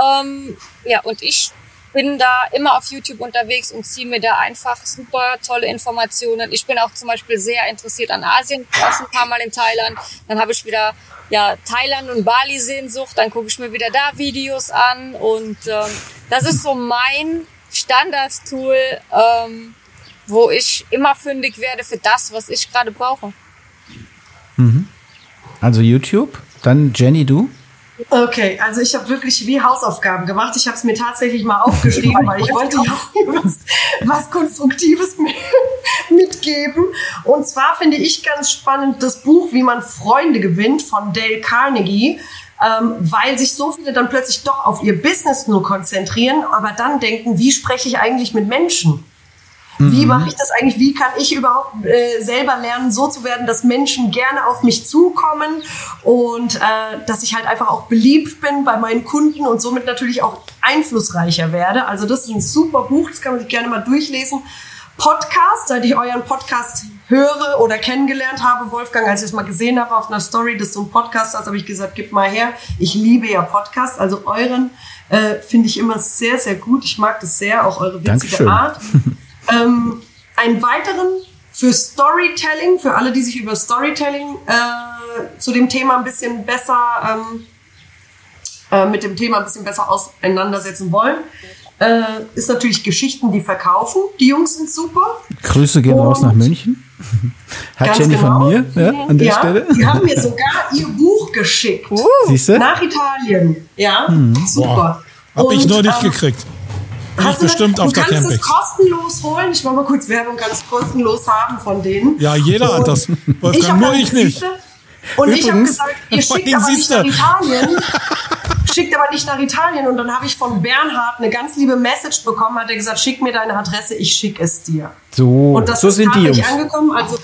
Ähm, ja, und ich bin da immer auf YouTube unterwegs und ziehe mir da einfach super tolle Informationen. Ich bin auch zum Beispiel sehr interessiert an Asien, war schon ein paar Mal in Thailand. Dann habe ich wieder ja, Thailand und Bali Sehnsucht, dann gucke ich mir wieder da Videos an und ähm, das ist so mein Standardtool, ähm, wo ich immer fündig werde für das, was ich gerade brauche. Also YouTube, dann Jenny, du? Okay, also ich habe wirklich wie Hausaufgaben gemacht. Ich habe es mir tatsächlich mal aufgeschrieben, weil ich wollte ja auch was, was Konstruktives mi- mitgeben. Und zwar finde ich ganz spannend das Buch Wie man Freunde gewinnt von Dale Carnegie, ähm, weil sich so viele dann plötzlich doch auf ihr Business nur konzentrieren, aber dann denken, wie spreche ich eigentlich mit Menschen? Wie mache ich das eigentlich? Wie kann ich überhaupt äh, selber lernen, so zu werden, dass Menschen gerne auf mich zukommen und äh, dass ich halt einfach auch beliebt bin bei meinen Kunden und somit natürlich auch einflussreicher werde. Also das ist ein super Buch, das kann man sich gerne mal durchlesen. Podcast, seit ich euren Podcast höre oder kennengelernt habe, Wolfgang, als ich es mal gesehen habe auf einer Story, dass du einen Podcast hast, habe ich gesagt, gib mal her. Ich liebe ja Podcasts, also euren äh, finde ich immer sehr, sehr gut. Ich mag das sehr, auch eure witzige Dankeschön. Art. Ähm, einen weiteren für Storytelling, für alle, die sich über Storytelling äh, zu dem Thema ein bisschen besser, ähm, äh, mit dem Thema ein bisschen besser auseinandersetzen wollen, äh, ist natürlich Geschichten, die verkaufen. Die Jungs sind super. Grüße gehen raus Und- nach München. Hat Ganz Jenny genau. von mir ja, an der ja, Stelle. Die haben mir sogar ihr Buch geschickt. Siehst du? Nach Italien. Ja, super. Hab ich Und, nur nicht ähm, gekriegt. Ich Hast du bestimmt das, auf du der kannst es Campix. kostenlos holen. Ich mache mal kurz Werbung, kannst es kostenlos haben von denen. Ja, jeder hat Und das. Ich Wolfgang, hab nur ich nicht. Und ich habe Übrigens- gesagt, ihr schickt aber nicht nach Italien. schickt aber nicht nach Italien. Und dann habe ich von Bernhard eine ganz liebe Message bekommen. Hat er gesagt, schick mir deine Adresse, ich schicke es dir. So, Und das so ist sind die Jungs. angekommen. Also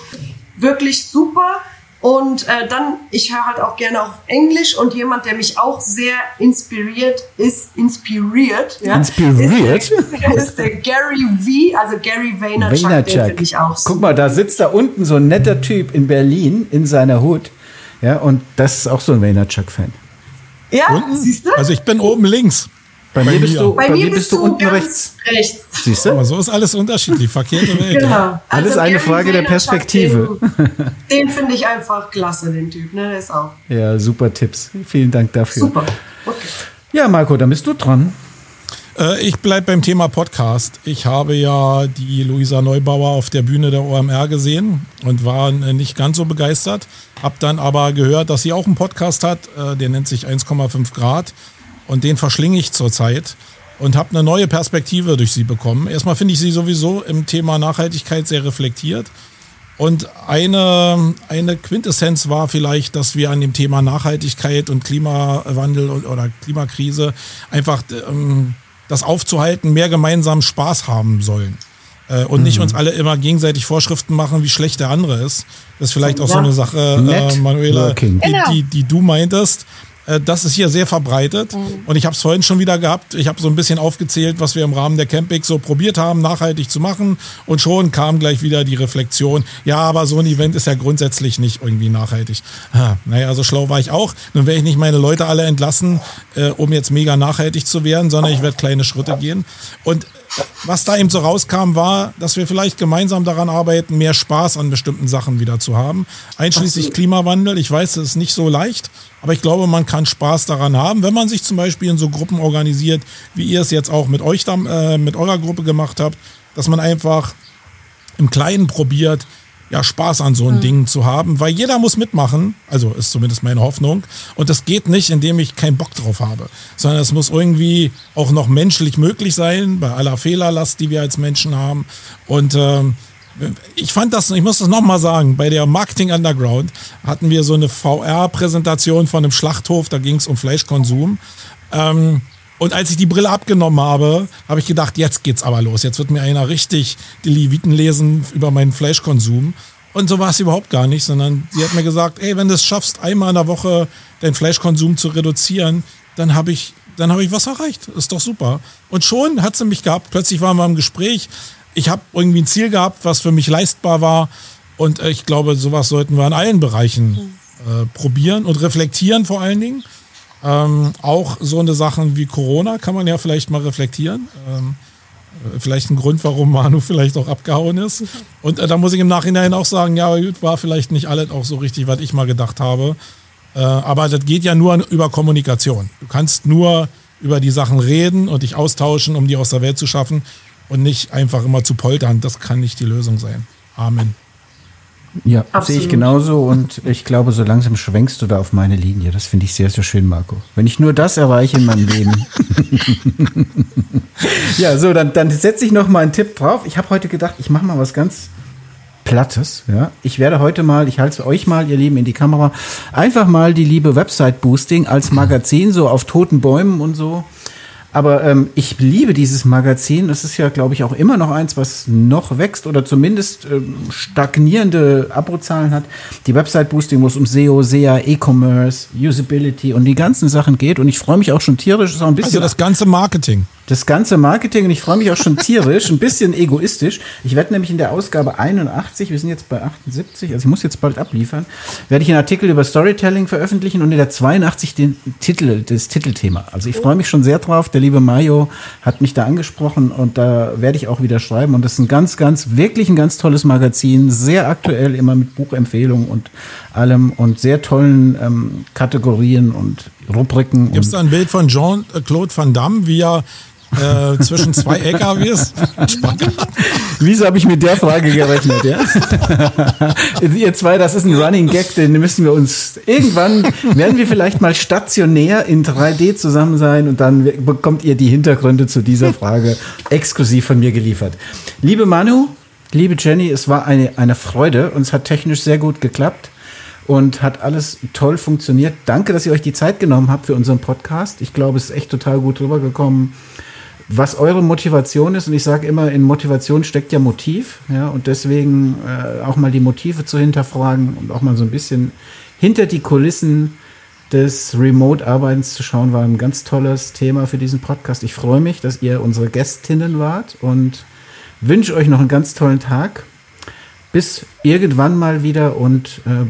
wirklich super. Und äh, dann, ich höre halt auch gerne auf Englisch und jemand, der mich auch sehr inspiriert ist, inspiriert. Ja, Inspiriert? Ist der, ist der Gary V, also Gary Vaynerchuk, den Vaynerchuk. finde ich auch Guck mal, da sitzt da unten so ein netter Typ in Berlin in seiner Hut. Ja, und das ist auch so ein Vaynerchuk-Fan. Ja, Unten? siehst du? Also ich bin oben links. Bei, Bei mir bist du, Bei, mir bist du unten ganz rechts. rechts. Siehst du? Aber so ist alles unterschiedlich. Verkehrte Welt. Genau. ja. Alles eine Frage der Perspektive. Den, den finde ich einfach klasse, den Typ. Ne? Der ist auch Ja, super Tipps. Vielen Dank dafür. super. Okay. Ja, Marco, dann bist du dran. Äh, Ich bleibe beim Thema Podcast. Ich habe ja die Luisa Neubauer auf der Bühne der OMR gesehen und war äh, nicht ganz so begeistert. Hab dann aber gehört, dass sie auch einen Podcast hat, äh, der nennt sich 1,5 Grad und den verschlinge ich zurzeit und habe eine neue Perspektive durch sie bekommen. Erstmal finde ich sie sowieso im Thema Nachhaltigkeit sehr reflektiert. Und eine, eine Quintessenz war vielleicht, dass wir an dem Thema Nachhaltigkeit und Klimawandel und, oder Klimakrise einfach ähm, das aufzuhalten, mehr gemeinsam Spaß haben sollen. Äh, und nicht uns alle immer gegenseitig Vorschriften machen, wie schlecht der andere ist. Das ist vielleicht auch so Ja. eine Sache, äh, Manuela, Networking. die, Genau. die, die du meintest. Äh, Das ist hier sehr verbreitet und ich habe es vorhin schon wieder gehabt. Ich habe so ein bisschen aufgezählt, was wir im Rahmen der Camping so probiert haben, nachhaltig zu machen und schon kam gleich wieder die Reflexion. Ja, aber so ein Event ist ja grundsätzlich nicht irgendwie nachhaltig. Ha, naja, so schlau war ich auch. Nun werde ich nicht meine Leute alle entlassen, äh, um jetzt mega nachhaltig zu werden, sondern ich werde kleine Schritte gehen. Und was da eben so rauskam, war, dass wir vielleicht gemeinsam daran arbeiten, mehr Spaß an bestimmten Sachen wieder zu haben. Einschließlich Klimawandel. Ich weiß, es ist nicht so leicht, aber ich glaube, man kann Spaß daran haben, wenn man sich zum Beispiel in so Gruppen organisiert, wie ihr es jetzt auch mit euch, äh, mit eurer Gruppe gemacht habt, dass man einfach im Kleinen probiert, ja, Spaß an so ein Ding zu haben, weil jeder muss mitmachen, also ist zumindest meine Hoffnung. Und das geht nicht, indem ich keinen Bock drauf habe, sondern es muss irgendwie auch noch menschlich möglich sein, bei aller Fehlerlast, die wir als Menschen haben. Und ähm, ich fand das, ich muss das nochmal sagen, bei der Marketing Underground hatten wir so eine VR-Präsentation von einem Schlachthof, da ging es um Fleischkonsum. Ähm, und als ich die Brille abgenommen habe, habe ich gedacht, jetzt geht's aber los. Jetzt wird mir einer richtig die Leviten lesen über meinen Fleischkonsum. Und so war es überhaupt gar nicht, sondern sie hat mir gesagt, ey, wenn du es schaffst, einmal in der Woche deinen Fleischkonsum zu reduzieren, dann habe ich, dann habe ich was erreicht. Ist doch super. Und schon hat sie mich gehabt. Plötzlich waren wir im Gespräch. Ich habe irgendwie ein Ziel gehabt, was für mich leistbar war. Und äh, ich glaube, sowas sollten wir in allen Bereichen äh, probieren und reflektieren vor allen Dingen. Ähm, auch so eine Sachen wie Corona kann man ja vielleicht mal reflektieren. Ähm, äh, vielleicht ein Grund, warum Manu vielleicht auch abgehauen ist. Und äh, da muss ich im Nachhinein auch sagen, ja, gut, war vielleicht nicht alles auch so richtig, was ich mal gedacht habe. Äh, aber das geht ja nur über Kommunikation. Du kannst nur über die Sachen reden und dich austauschen, um die aus der Welt zu schaffen und nicht einfach immer zu poltern. Das kann nicht die Lösung sein. Amen. Ja, Absolut. sehe ich genauso und ich glaube, so langsam schwenkst du da auf meine Linie. Das finde ich sehr, sehr schön, Marco. Wenn ich nur das erreiche in meinem Leben. ja, so, dann, dann setze ich noch mal einen Tipp drauf. Ich habe heute gedacht, ich mache mal was ganz Plattes. Ja, ich werde heute mal, ich halte es euch mal, ihr Lieben, in die Kamera, einfach mal die liebe Website Boosting als Magazin so auf toten Bäumen und so. Aber ähm, ich liebe dieses Magazin. Es ist ja, glaube ich, auch immer noch eins, was noch wächst oder zumindest ähm, stagnierende Abruzahlen hat. Die Website Boosting, wo es um SEO, SEA, E-Commerce, Usability und die ganzen Sachen geht. Und ich freue mich auch schon tierisch. Ist auch ein bisschen Also das ganze Marketing. Das ganze Marketing und ich freue mich auch schon tierisch, ein bisschen egoistisch. Ich werde nämlich in der Ausgabe 81, wir sind jetzt bei 78, also ich muss jetzt bald abliefern, werde ich einen Artikel über Storytelling veröffentlichen und in der 82 den Titel, das Titelthema. Also ich freue mich schon sehr drauf. Der liebe Mayo hat mich da angesprochen und da werde ich auch wieder schreiben. Und das ist ein ganz, ganz, wirklich ein ganz tolles Magazin, sehr aktuell, immer mit Buchempfehlungen und allem und sehr tollen ähm, Kategorien und Rubriken. Gibt es da ein Bild von Jean-Claude Van Damme, wie er äh, zwischen zwei LKWs Wieso habe ich mit der Frage gerechnet, ja? Ihr zwei, das ist ein Running Gag, den müssen wir uns irgendwann werden wir vielleicht mal stationär in 3D zusammen sein und dann bekommt ihr die Hintergründe zu dieser Frage exklusiv von mir geliefert. Liebe Manu, liebe Jenny, es war eine, eine Freude und es hat technisch sehr gut geklappt und hat alles toll funktioniert. Danke, dass ihr euch die Zeit genommen habt für unseren Podcast. Ich glaube, es ist echt total gut rübergekommen was eure Motivation ist. Und ich sage immer, in Motivation steckt ja Motiv. Ja, und deswegen äh, auch mal die Motive zu hinterfragen und auch mal so ein bisschen hinter die Kulissen des Remote-Arbeitens zu schauen, war ein ganz tolles Thema für diesen Podcast. Ich freue mich, dass ihr unsere Gästinnen wart und wünsche euch noch einen ganz tollen Tag. Bis irgendwann mal wieder und äh,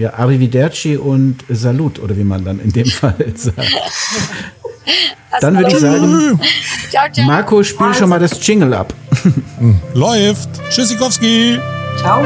ja, Arrivederci und Salut, oder wie man dann in dem Fall sagt. Dann würde ich sagen, Ciao, ciao. Marco, spiel schon mal das Jingle ab. Läuft. Tschüssikowski. Ciao.